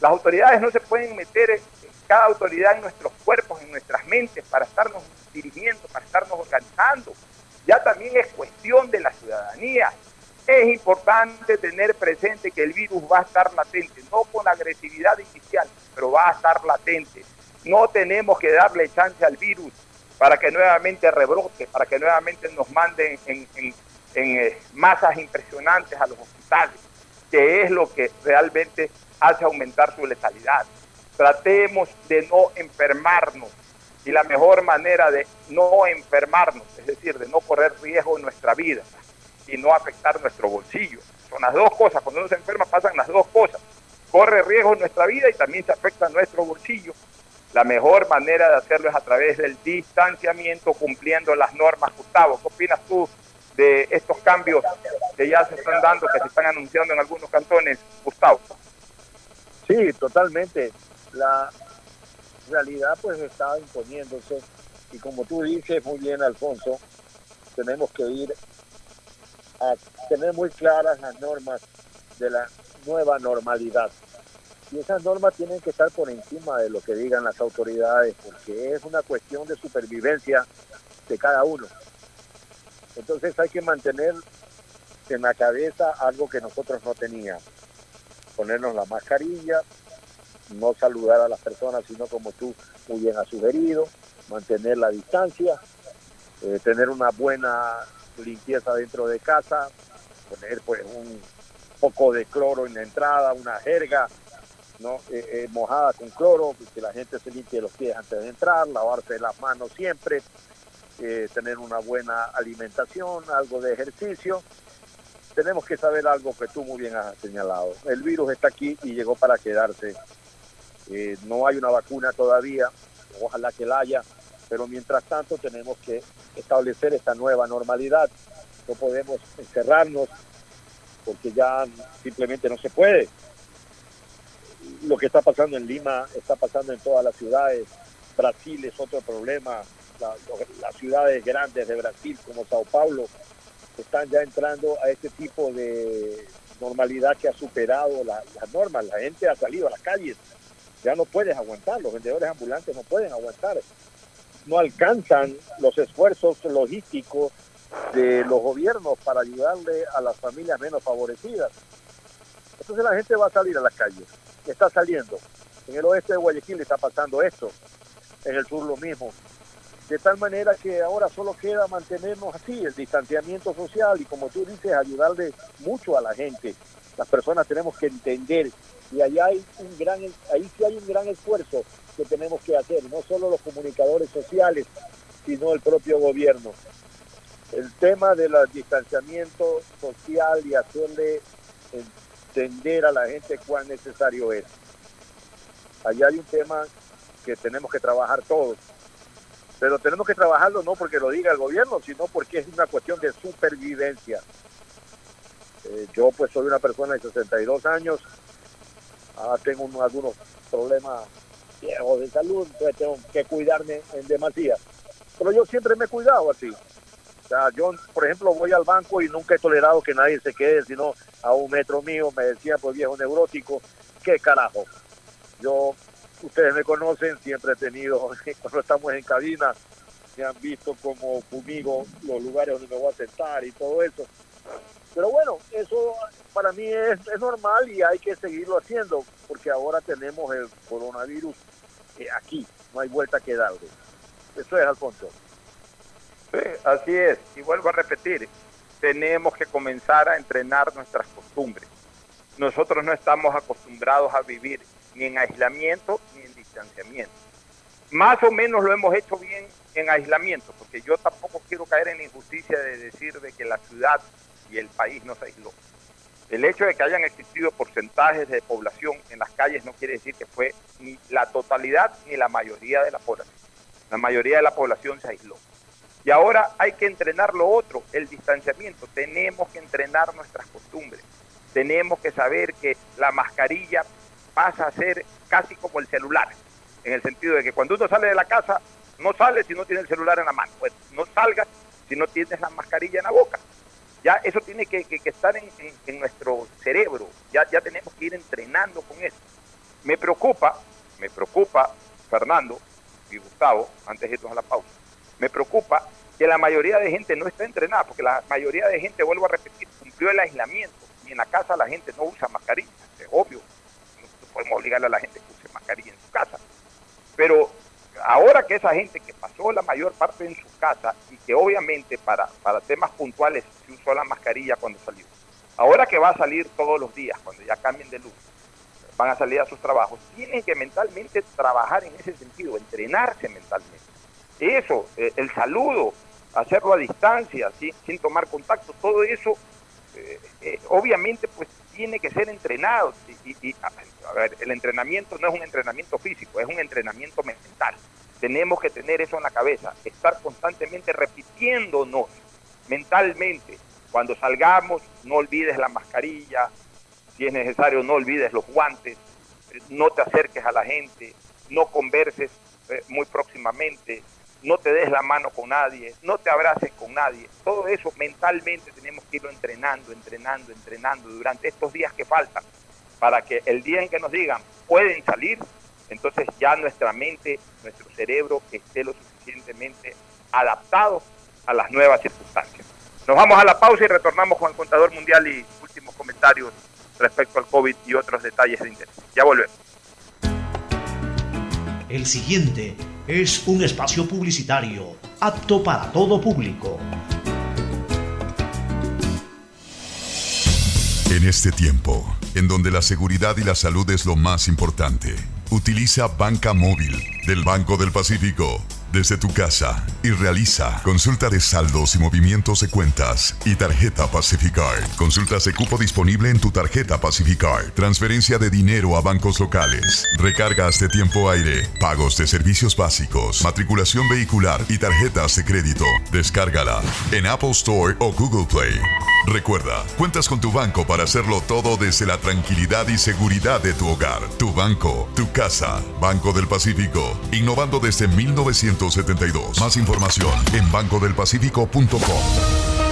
Las autoridades no se pueden meter cada autoridad en nuestros cuerpos, en nuestras mentes, para estarnos dirigiendo, para estarnos organizando. Ya también es cuestión de la ciudadanía. Es importante tener presente que el virus va a estar latente, no con agresividad inicial, pero va a estar latente. No tenemos que darle chance al virus para que nuevamente rebrote, para que nuevamente nos manden en, eh, masas impresionantes a los hospitales, que es lo que realmente hace aumentar su letalidad. Tratemos de no enfermarnos y la mejor manera de no enfermarnos, es decir, de no correr riesgo en nuestra vida, y no afectar nuestro bolsillo. Son las dos cosas. Cuando uno se enferma pasan las dos cosas. Corre riesgo en nuestra vida y también se afecta nuestro bolsillo. La mejor manera de hacerlo es a través del distanciamiento, cumpliendo las normas. Gustavo, ¿qué opinas tú de estos cambios que ya se están dando, que se están anunciando en algunos cantones, Gustavo? Sí, totalmente. La realidad pues está imponiéndose y como tú dices muy bien, Alfonso, tenemos que ir a tener muy claras las normas de la nueva normalidad. Y esas normas tienen que estar por encima de lo que digan las autoridades, porque es una cuestión de supervivencia de cada uno. Entonces hay que mantener en la cabeza algo que nosotros no teníamos. Ponernos la mascarilla, no saludar a las personas, sino como tú muy bien has sugerido, mantener la distancia, eh, tener una buena limpieza dentro de casa, poner pues un poco de cloro en la entrada, una jerga ¿no? Eh, eh, mojada con cloro, que la gente se limpie los pies antes de entrar, lavarse las manos siempre, eh, tener una buena alimentación, algo de ejercicio. Tenemos que saber algo que tú muy bien has señalado. El virus está aquí y llegó para quedarse. no hay una vacuna todavía, ojalá que la haya, pero mientras tanto tenemos que establecer esta nueva normalidad. No podemos encerrarnos porque ya simplemente no se puede. Lo que está pasando en Lima está pasando en todas las ciudades. Brasil es otro problema. Las ciudades grandes de Brasil, como Sao Paulo, están ya entrando a este tipo de normalidad que ha superado la- las normas. La gente ha salido a las calles. Ya no puedes aguantar. Los vendedores ambulantes no pueden aguantar. No alcanzan los esfuerzos logísticos de los gobiernos para ayudarle a las familias menos favorecidas. Entonces la gente va a salir a las calles. Está saliendo. En el oeste de Guayaquil está pasando esto. En el sur lo mismo. De tal manera que ahora solo queda mantenernos así, el distanciamiento social y como tú dices, ayudarle mucho a la gente. Las personas tenemos que entender y allá hay un gran, ahí sí hay un gran esfuerzo que tenemos que hacer, no solo los comunicadores sociales, sino el propio gobierno. El tema del distanciamiento social y hacerle entender a la gente cuán necesario es. Allá hay un tema que tenemos que trabajar todos, pero tenemos que trabajarlo no porque lo diga el gobierno, sino porque es una cuestión de supervivencia. Eh, yo pues soy una persona de 62 años, ah, tengo un- algunos problemas de salud, entonces tengo que cuidarme en demasía. Pero yo siempre me he cuidado así. O sea, yo, por ejemplo, voy al banco y nunca he tolerado que nadie se quede, sino a un metro mío, me decían, pues viejo neurótico, qué carajo. Yo, ustedes me conocen, siempre he tenido, cuando estamos en cabina, me han visto como fumigo los lugares donde me voy a sentar y todo eso. Pero bueno, eso para mí es, es normal y hay que seguirlo haciendo, porque ahora tenemos el coronavirus eh, aquí, no hay vuelta que darle. Eso es, Alfonso. Sí, así es. Y vuelvo a repetir, tenemos que comenzar a entrenar nuestras costumbres. Nosotros no estamos acostumbrados a vivir ni en aislamiento ni en distanciamiento. Más o menos lo hemos hecho bien en aislamiento, porque yo tampoco quiero caer en la injusticia de decir de que la ciudad y el país no se aisló. El hecho de que hayan existido porcentajes de población en las calles no quiere decir que fue ni la totalidad ni la mayoría de la población. La mayoría de la población se aisló. Y ahora hay que entrenar lo otro, el distanciamiento. Tenemos que entrenar nuestras costumbres. Tenemos que saber que la mascarilla pasa a ser casi como el celular, en el sentido de que cuando uno sale de la casa, no sale si no tiene el celular en la mano. Pues no salga si no tienes la mascarilla en la boca. Ya eso tiene que, estar en, en- en nuestro cerebro. Ya, ya tenemos que ir entrenando con eso. Me preocupa, me preocupa, Fernando y Gustavo, antes de irnos a la pausa, me preocupa que la mayoría de gente no está entrenada, porque la mayoría de gente, vuelvo a repetir, cumplió el aislamiento y en la casa la gente no usa mascarilla, es obvio, no podemos obligarle a la gente que use mascarilla en su casa. Pero ahora que esa gente que pasó la mayor parte en su casa y que obviamente para, para temas puntuales se usó la mascarilla cuando salió, ahora que va a salir todos los días, cuando ya cambien de luz, van a salir a sus trabajos, tienen que mentalmente trabajar en ese sentido, entrenarse mentalmente. Eso, eh, el saludo, hacerlo a distancia, sin, tomar contacto, todo eso, eh, eh, obviamente, pues tiene que ser entrenado. Y, a, ver, el entrenamiento no es un entrenamiento físico, es un entrenamiento mental. Tenemos que tener eso en la cabeza, estar constantemente repitiéndonos mentalmente. Cuando salgamos, no olvides la mascarilla, si es necesario, no olvides los guantes, no te acerques a la gente, no converses muy próximamente, no te des la mano con nadie, no te abraces con nadie. Todo eso mentalmente tenemos que irlo entrenando, entrenando, entrenando durante estos días que faltan, para que el día en que nos digan pueden salir, entonces ya nuestra mente, nuestro cerebro esté lo suficientemente adaptado a las nuevas circunstancias. Nos vamos a la pausa y retornamos con el contador mundial y últimos comentarios respecto al COVID y otros detalles de interés. Ya volvemos. El siguiente es un espacio publicitario apto para todo público. En este tiempo, en donde la seguridad y la salud es lo más importante, utiliza Banca Móvil del Banco del Pacífico. Desde tu casa y realiza consulta de saldos y movimientos de cuentas y tarjeta Pacificard. Consultas de cupo disponible en tu tarjeta Pacificard. Transferencia de dinero a bancos locales. Recargas de tiempo aire. Pagos de servicios básicos. Matriculación vehicular y tarjetas de crédito. Descárgala en Apple Store o Google Play. Recuerda, cuentas con tu banco para hacerlo todo desde la tranquilidad y seguridad de tu hogar, tu banco, tu casa. Banco del Pacífico, innovando desde 1972. Más información en bancodelpacifico.com.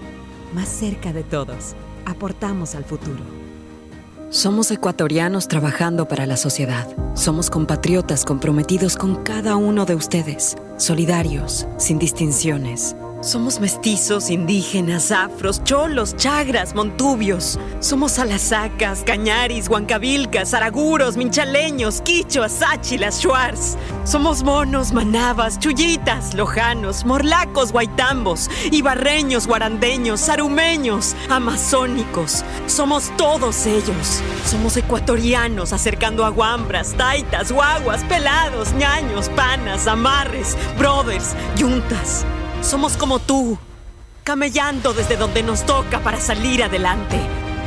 más cerca de todos. Aportamos al futuro. Somos ecuatorianos trabajando para la sociedad. Somos compatriotas comprometidos con cada uno de ustedes, solidarios, sin distinciones. Somos mestizos, indígenas, afros, cholos, chagras, montubios. Somos alasacas, cañaris, huancavilcas, araguros, minchaleños, quichuas, sáchilas, shuars. Somos monos, manabas, chullitas, lojanos, morlacos, guaitambos, ibarreños, guarandeños, sarumeños, amazónicos. Somos todos ellos. Somos ecuatorianos acercando a guambras, taitas, guaguas, pelados, ñaños, panas, amarres, brothers, yuntas. Somos como tú, camellando desde donde nos toca para salir adelante,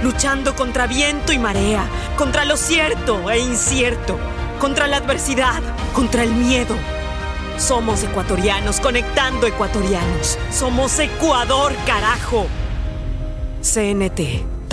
luchando contra viento y marea, contra lo cierto e incierto, contra la adversidad, contra el miedo. Somos ecuatorianos conectando ecuatorianos. Somos Ecuador, carajo. CNT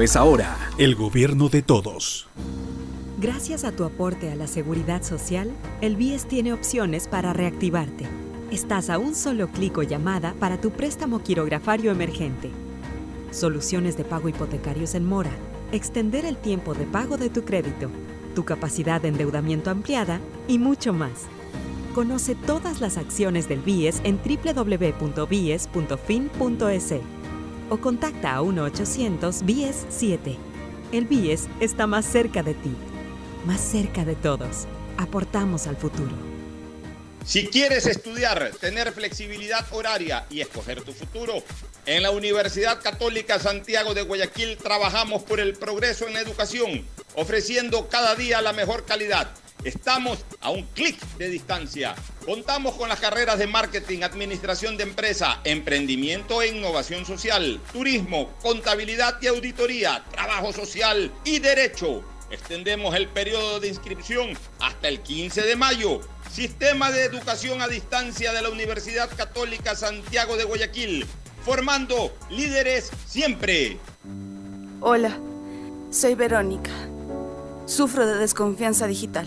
es ahora. El gobierno de todos. Gracias a tu aporte a la seguridad social, el BIES tiene opciones para reactivarte. Estás a un solo clic o llamada para tu préstamo quirografario emergente. Soluciones de pago hipotecarios en mora. Extender el tiempo de pago de tu crédito. Tu capacidad de endeudamiento ampliada y mucho más. Conoce todas las acciones del BIES en www.bies.fin.es o contacta a 1-800-BIES-7. El BIES está más cerca de ti, más cerca de todos. Aportamos al futuro. Si quieres estudiar, tener flexibilidad horaria y escoger tu futuro, en la Universidad Católica Santiago de Guayaquil trabajamos por el progreso en la educación, ofreciendo cada día la mejor calidad. Estamos a un clic de distancia. Contamos con las carreras de marketing, administración de empresa, emprendimiento e innovación social, turismo, contabilidad y auditoría, trabajo social y derecho. Extendemos el periodo de inscripción hasta el 15 de mayo. Sistema de Educación a Distancia de la Universidad Católica Santiago de Guayaquil, formando líderes siempre. Hola, soy Verónica. Sufro de desconfianza digital.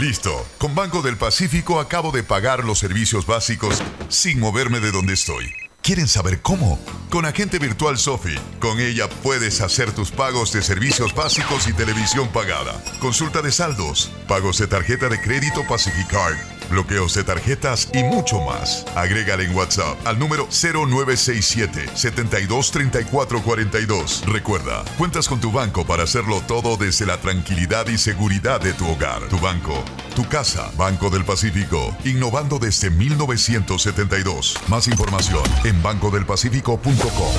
Listo. Con Banco del Pacífico acabo de pagar los servicios básicos sin moverme de donde estoy. ¿Quieren saber cómo? Con Agente Virtual Sofi. Con ella puedes hacer tus pagos de servicios básicos y televisión pagada. Consulta de saldos, pagos de tarjeta de crédito Pacific Card, bloqueos de tarjetas y mucho más. Agrégale en WhatsApp al número 0967 723442. Recuerda, cuentas con tu banco para hacerlo todo desde la tranquilidad y seguridad de tu hogar. Tu banco, tu casa, Banco del Pacífico, innovando desde 1972. Más información en bancodelpacifico.com.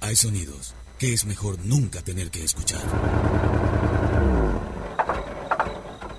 Hay sonidos que es mejor nunca tener que escuchar.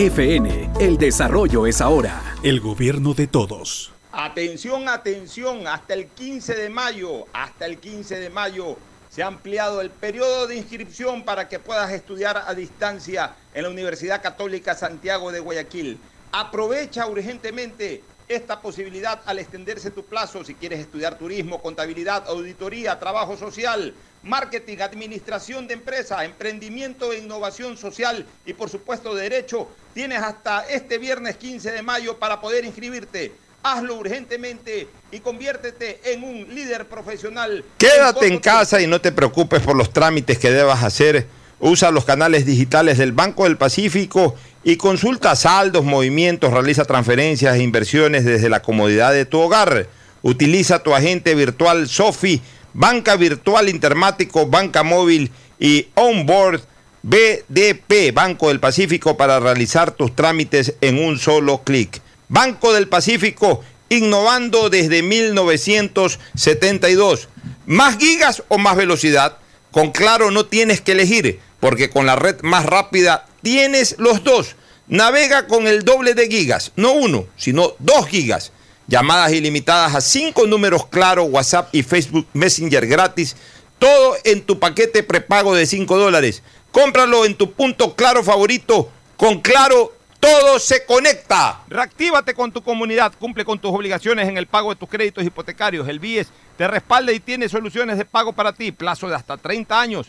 FN, el desarrollo es ahora. El gobierno de todos. Atención, atención, hasta el 15 de mayo, hasta el 15 de mayo se ha ampliado el periodo de inscripción para que puedas estudiar a distancia en la Universidad Católica Santiago de Guayaquil. Aprovecha urgentemente esta posibilidad al extenderse tu plazo si quieres estudiar turismo, contabilidad, auditoría, trabajo social, marketing, administración de empresa, emprendimiento e innovación social y por supuesto derecho. Tienes hasta este viernes 15 de mayo para poder inscribirte. Hazlo urgentemente y conviértete en un líder profesional. Quédate en casa y no te preocupes por los trámites que debas hacer. Usa los canales digitales del Banco del Pacífico y consulta saldos, movimientos, realiza transferencias e inversiones desde la comodidad de tu hogar. Utiliza tu agente virtual Sofi, banca virtual intermático, banca móvil y onboard BDP, Banco del Pacífico, para realizar tus trámites en un solo clic. Banco del Pacífico, innovando desde 1972. ¿Más gigas o más velocidad? Con Claro no tienes que elegir, porque con la red más rápida tienes los dos. Navega con el doble de gigas, no uno, sino dos gigas. Llamadas ilimitadas a cinco números claro, WhatsApp y Facebook Messenger gratis. Todo en tu paquete prepago de 5 dólares. Cómpralo en tu punto claro favorito. Con Claro, todo se conecta. Reactívate con tu comunidad. Cumple con tus obligaciones en el pago de tus créditos hipotecarios. El BIES te respalda y tiene soluciones de pago para ti. Plazo de hasta 30 años.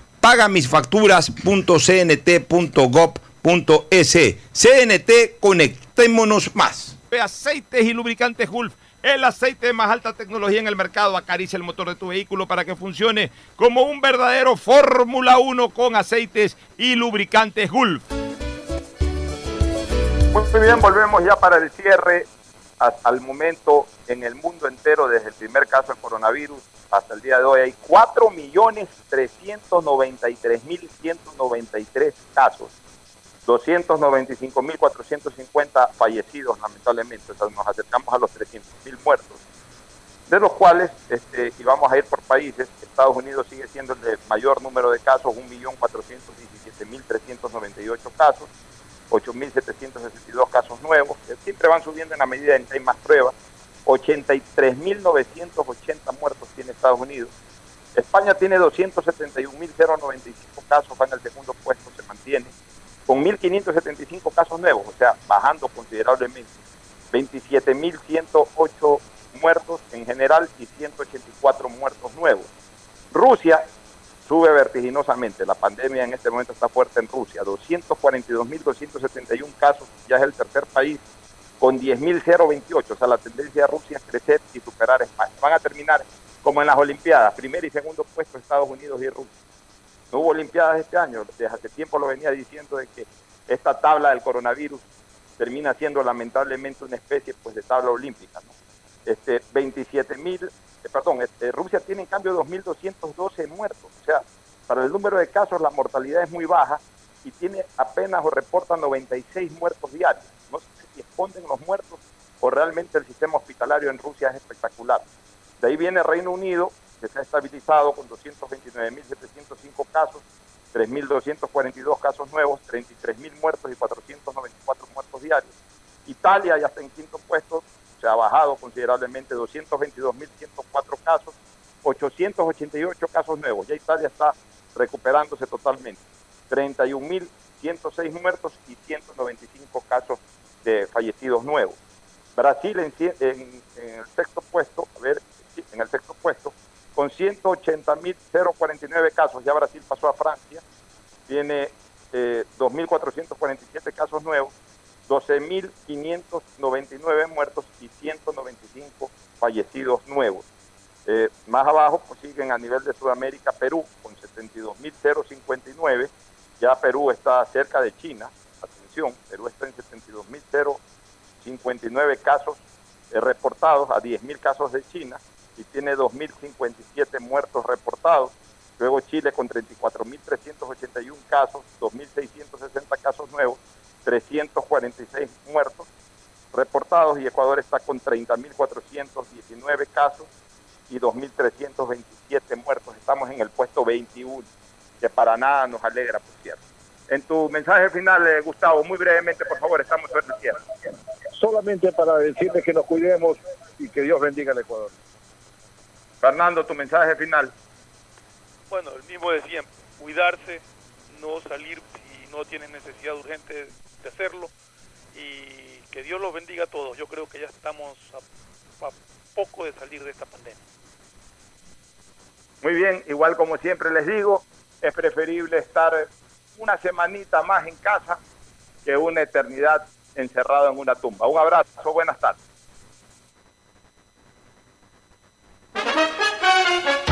pagamisfacturas.cnt.gov.es. CNT, conectémonos más. Aceites y lubricantes Gulf. El aceite de más alta tecnología en el mercado acaricia el motor de tu vehículo para que funcione como un verdadero Fórmula 1 con aceites y lubricantes Gulf. Muy bien, volvemos ya para el cierre. Hasta el momento, en el mundo entero, desde el primer caso del coronavirus hasta el día de hoy, hay 4.393.193 casos, 295.450 fallecidos, lamentablemente. O sea, nos acercamos a los 300.000 muertos. de los cuales, este, y vamos a ir por países, Estados Unidos sigue siendo el de mayor número de casos, 1.417.398 casos, 8.762 casos nuevos, que siempre van subiendo en la medida en que hay más pruebas, 83.980 muertos tiene Estados Unidos, España tiene 271.095 casos, va en el segundo puesto, se mantiene, con 1.575 casos nuevos, o sea, bajando considerablemente, 27.108 muertos en general y 184 muertos nuevos. Rusia sube vertiginosamente, la pandemia en este momento está fuerte en Rusia, 242.271 casos, ya es el tercer país, con 10.028, o sea, la tendencia de Rusia es crecer y superar España. Van a terminar como en las Olimpiadas, primer y segundo puesto Estados Unidos y Rusia. No hubo Olimpiadas este año, desde hace tiempo lo venía diciendo de que esta tabla del coronavirus termina siendo lamentablemente una especie pues de tabla olímpica. Este, 27 mil, eh, perdón, este, Rusia tiene en cambio 2.212 muertos, o sea, para el número de casos la mortalidad es muy baja y tiene apenas o reporta 96 muertos diarios. No sé si esconden los muertos o realmente el sistema hospitalario en Rusia es espectacular. De ahí viene Reino Unido, que se ha estabilizado con 229.705 casos, 3.242 casos nuevos, 33.000 muertos y 494 muertos diarios. Italia ya está en quinto puesto, se ha bajado considerablemente, 222.104 casos, 888 casos nuevos. Ya Italia está recuperándose totalmente. 31.106 muertos y 195 casos de fallecidos nuevos. Brasil en, el sexto puesto, a ver, en el sexto puesto, con 180.049 casos. Ya Brasil pasó a Francia, tiene eh, 2.447 casos nuevos, 12.599 muertos y 195 fallecidos nuevos. Eh, más abajo pues, siguen a nivel de Sudamérica Perú con 72.059. Ya Perú está cerca de China. Atención, Perú está en 72.059 casos eh, reportados a 10.000 casos de China y tiene 2.057 muertos reportados. Luego Chile con 34.381 casos, 2.660 casos nuevos, 346 muertos reportados y Ecuador está con 30.419 casos y 2.327 muertos. Estamos en el puesto 21, que para nada nos alegra, por cierto. En tu mensaje final, eh, Gustavo, muy brevemente, por favor, estamos sobre el cierre. Solamente para decirles que nos cuidemos y que Dios bendiga al Ecuador. Fernando, tu mensaje final. Bueno, el mismo de siempre, cuidarse, no salir si no tienen necesidad urgente de hacerlo y que Dios los bendiga a todos. Yo creo que ya estamos a, a poco de salir de esta pandemia. Muy bien, igual como siempre les digo, es preferible estar una semanita más en casa que una eternidad encerrado en una tumba. Un abrazo, buenas tardes.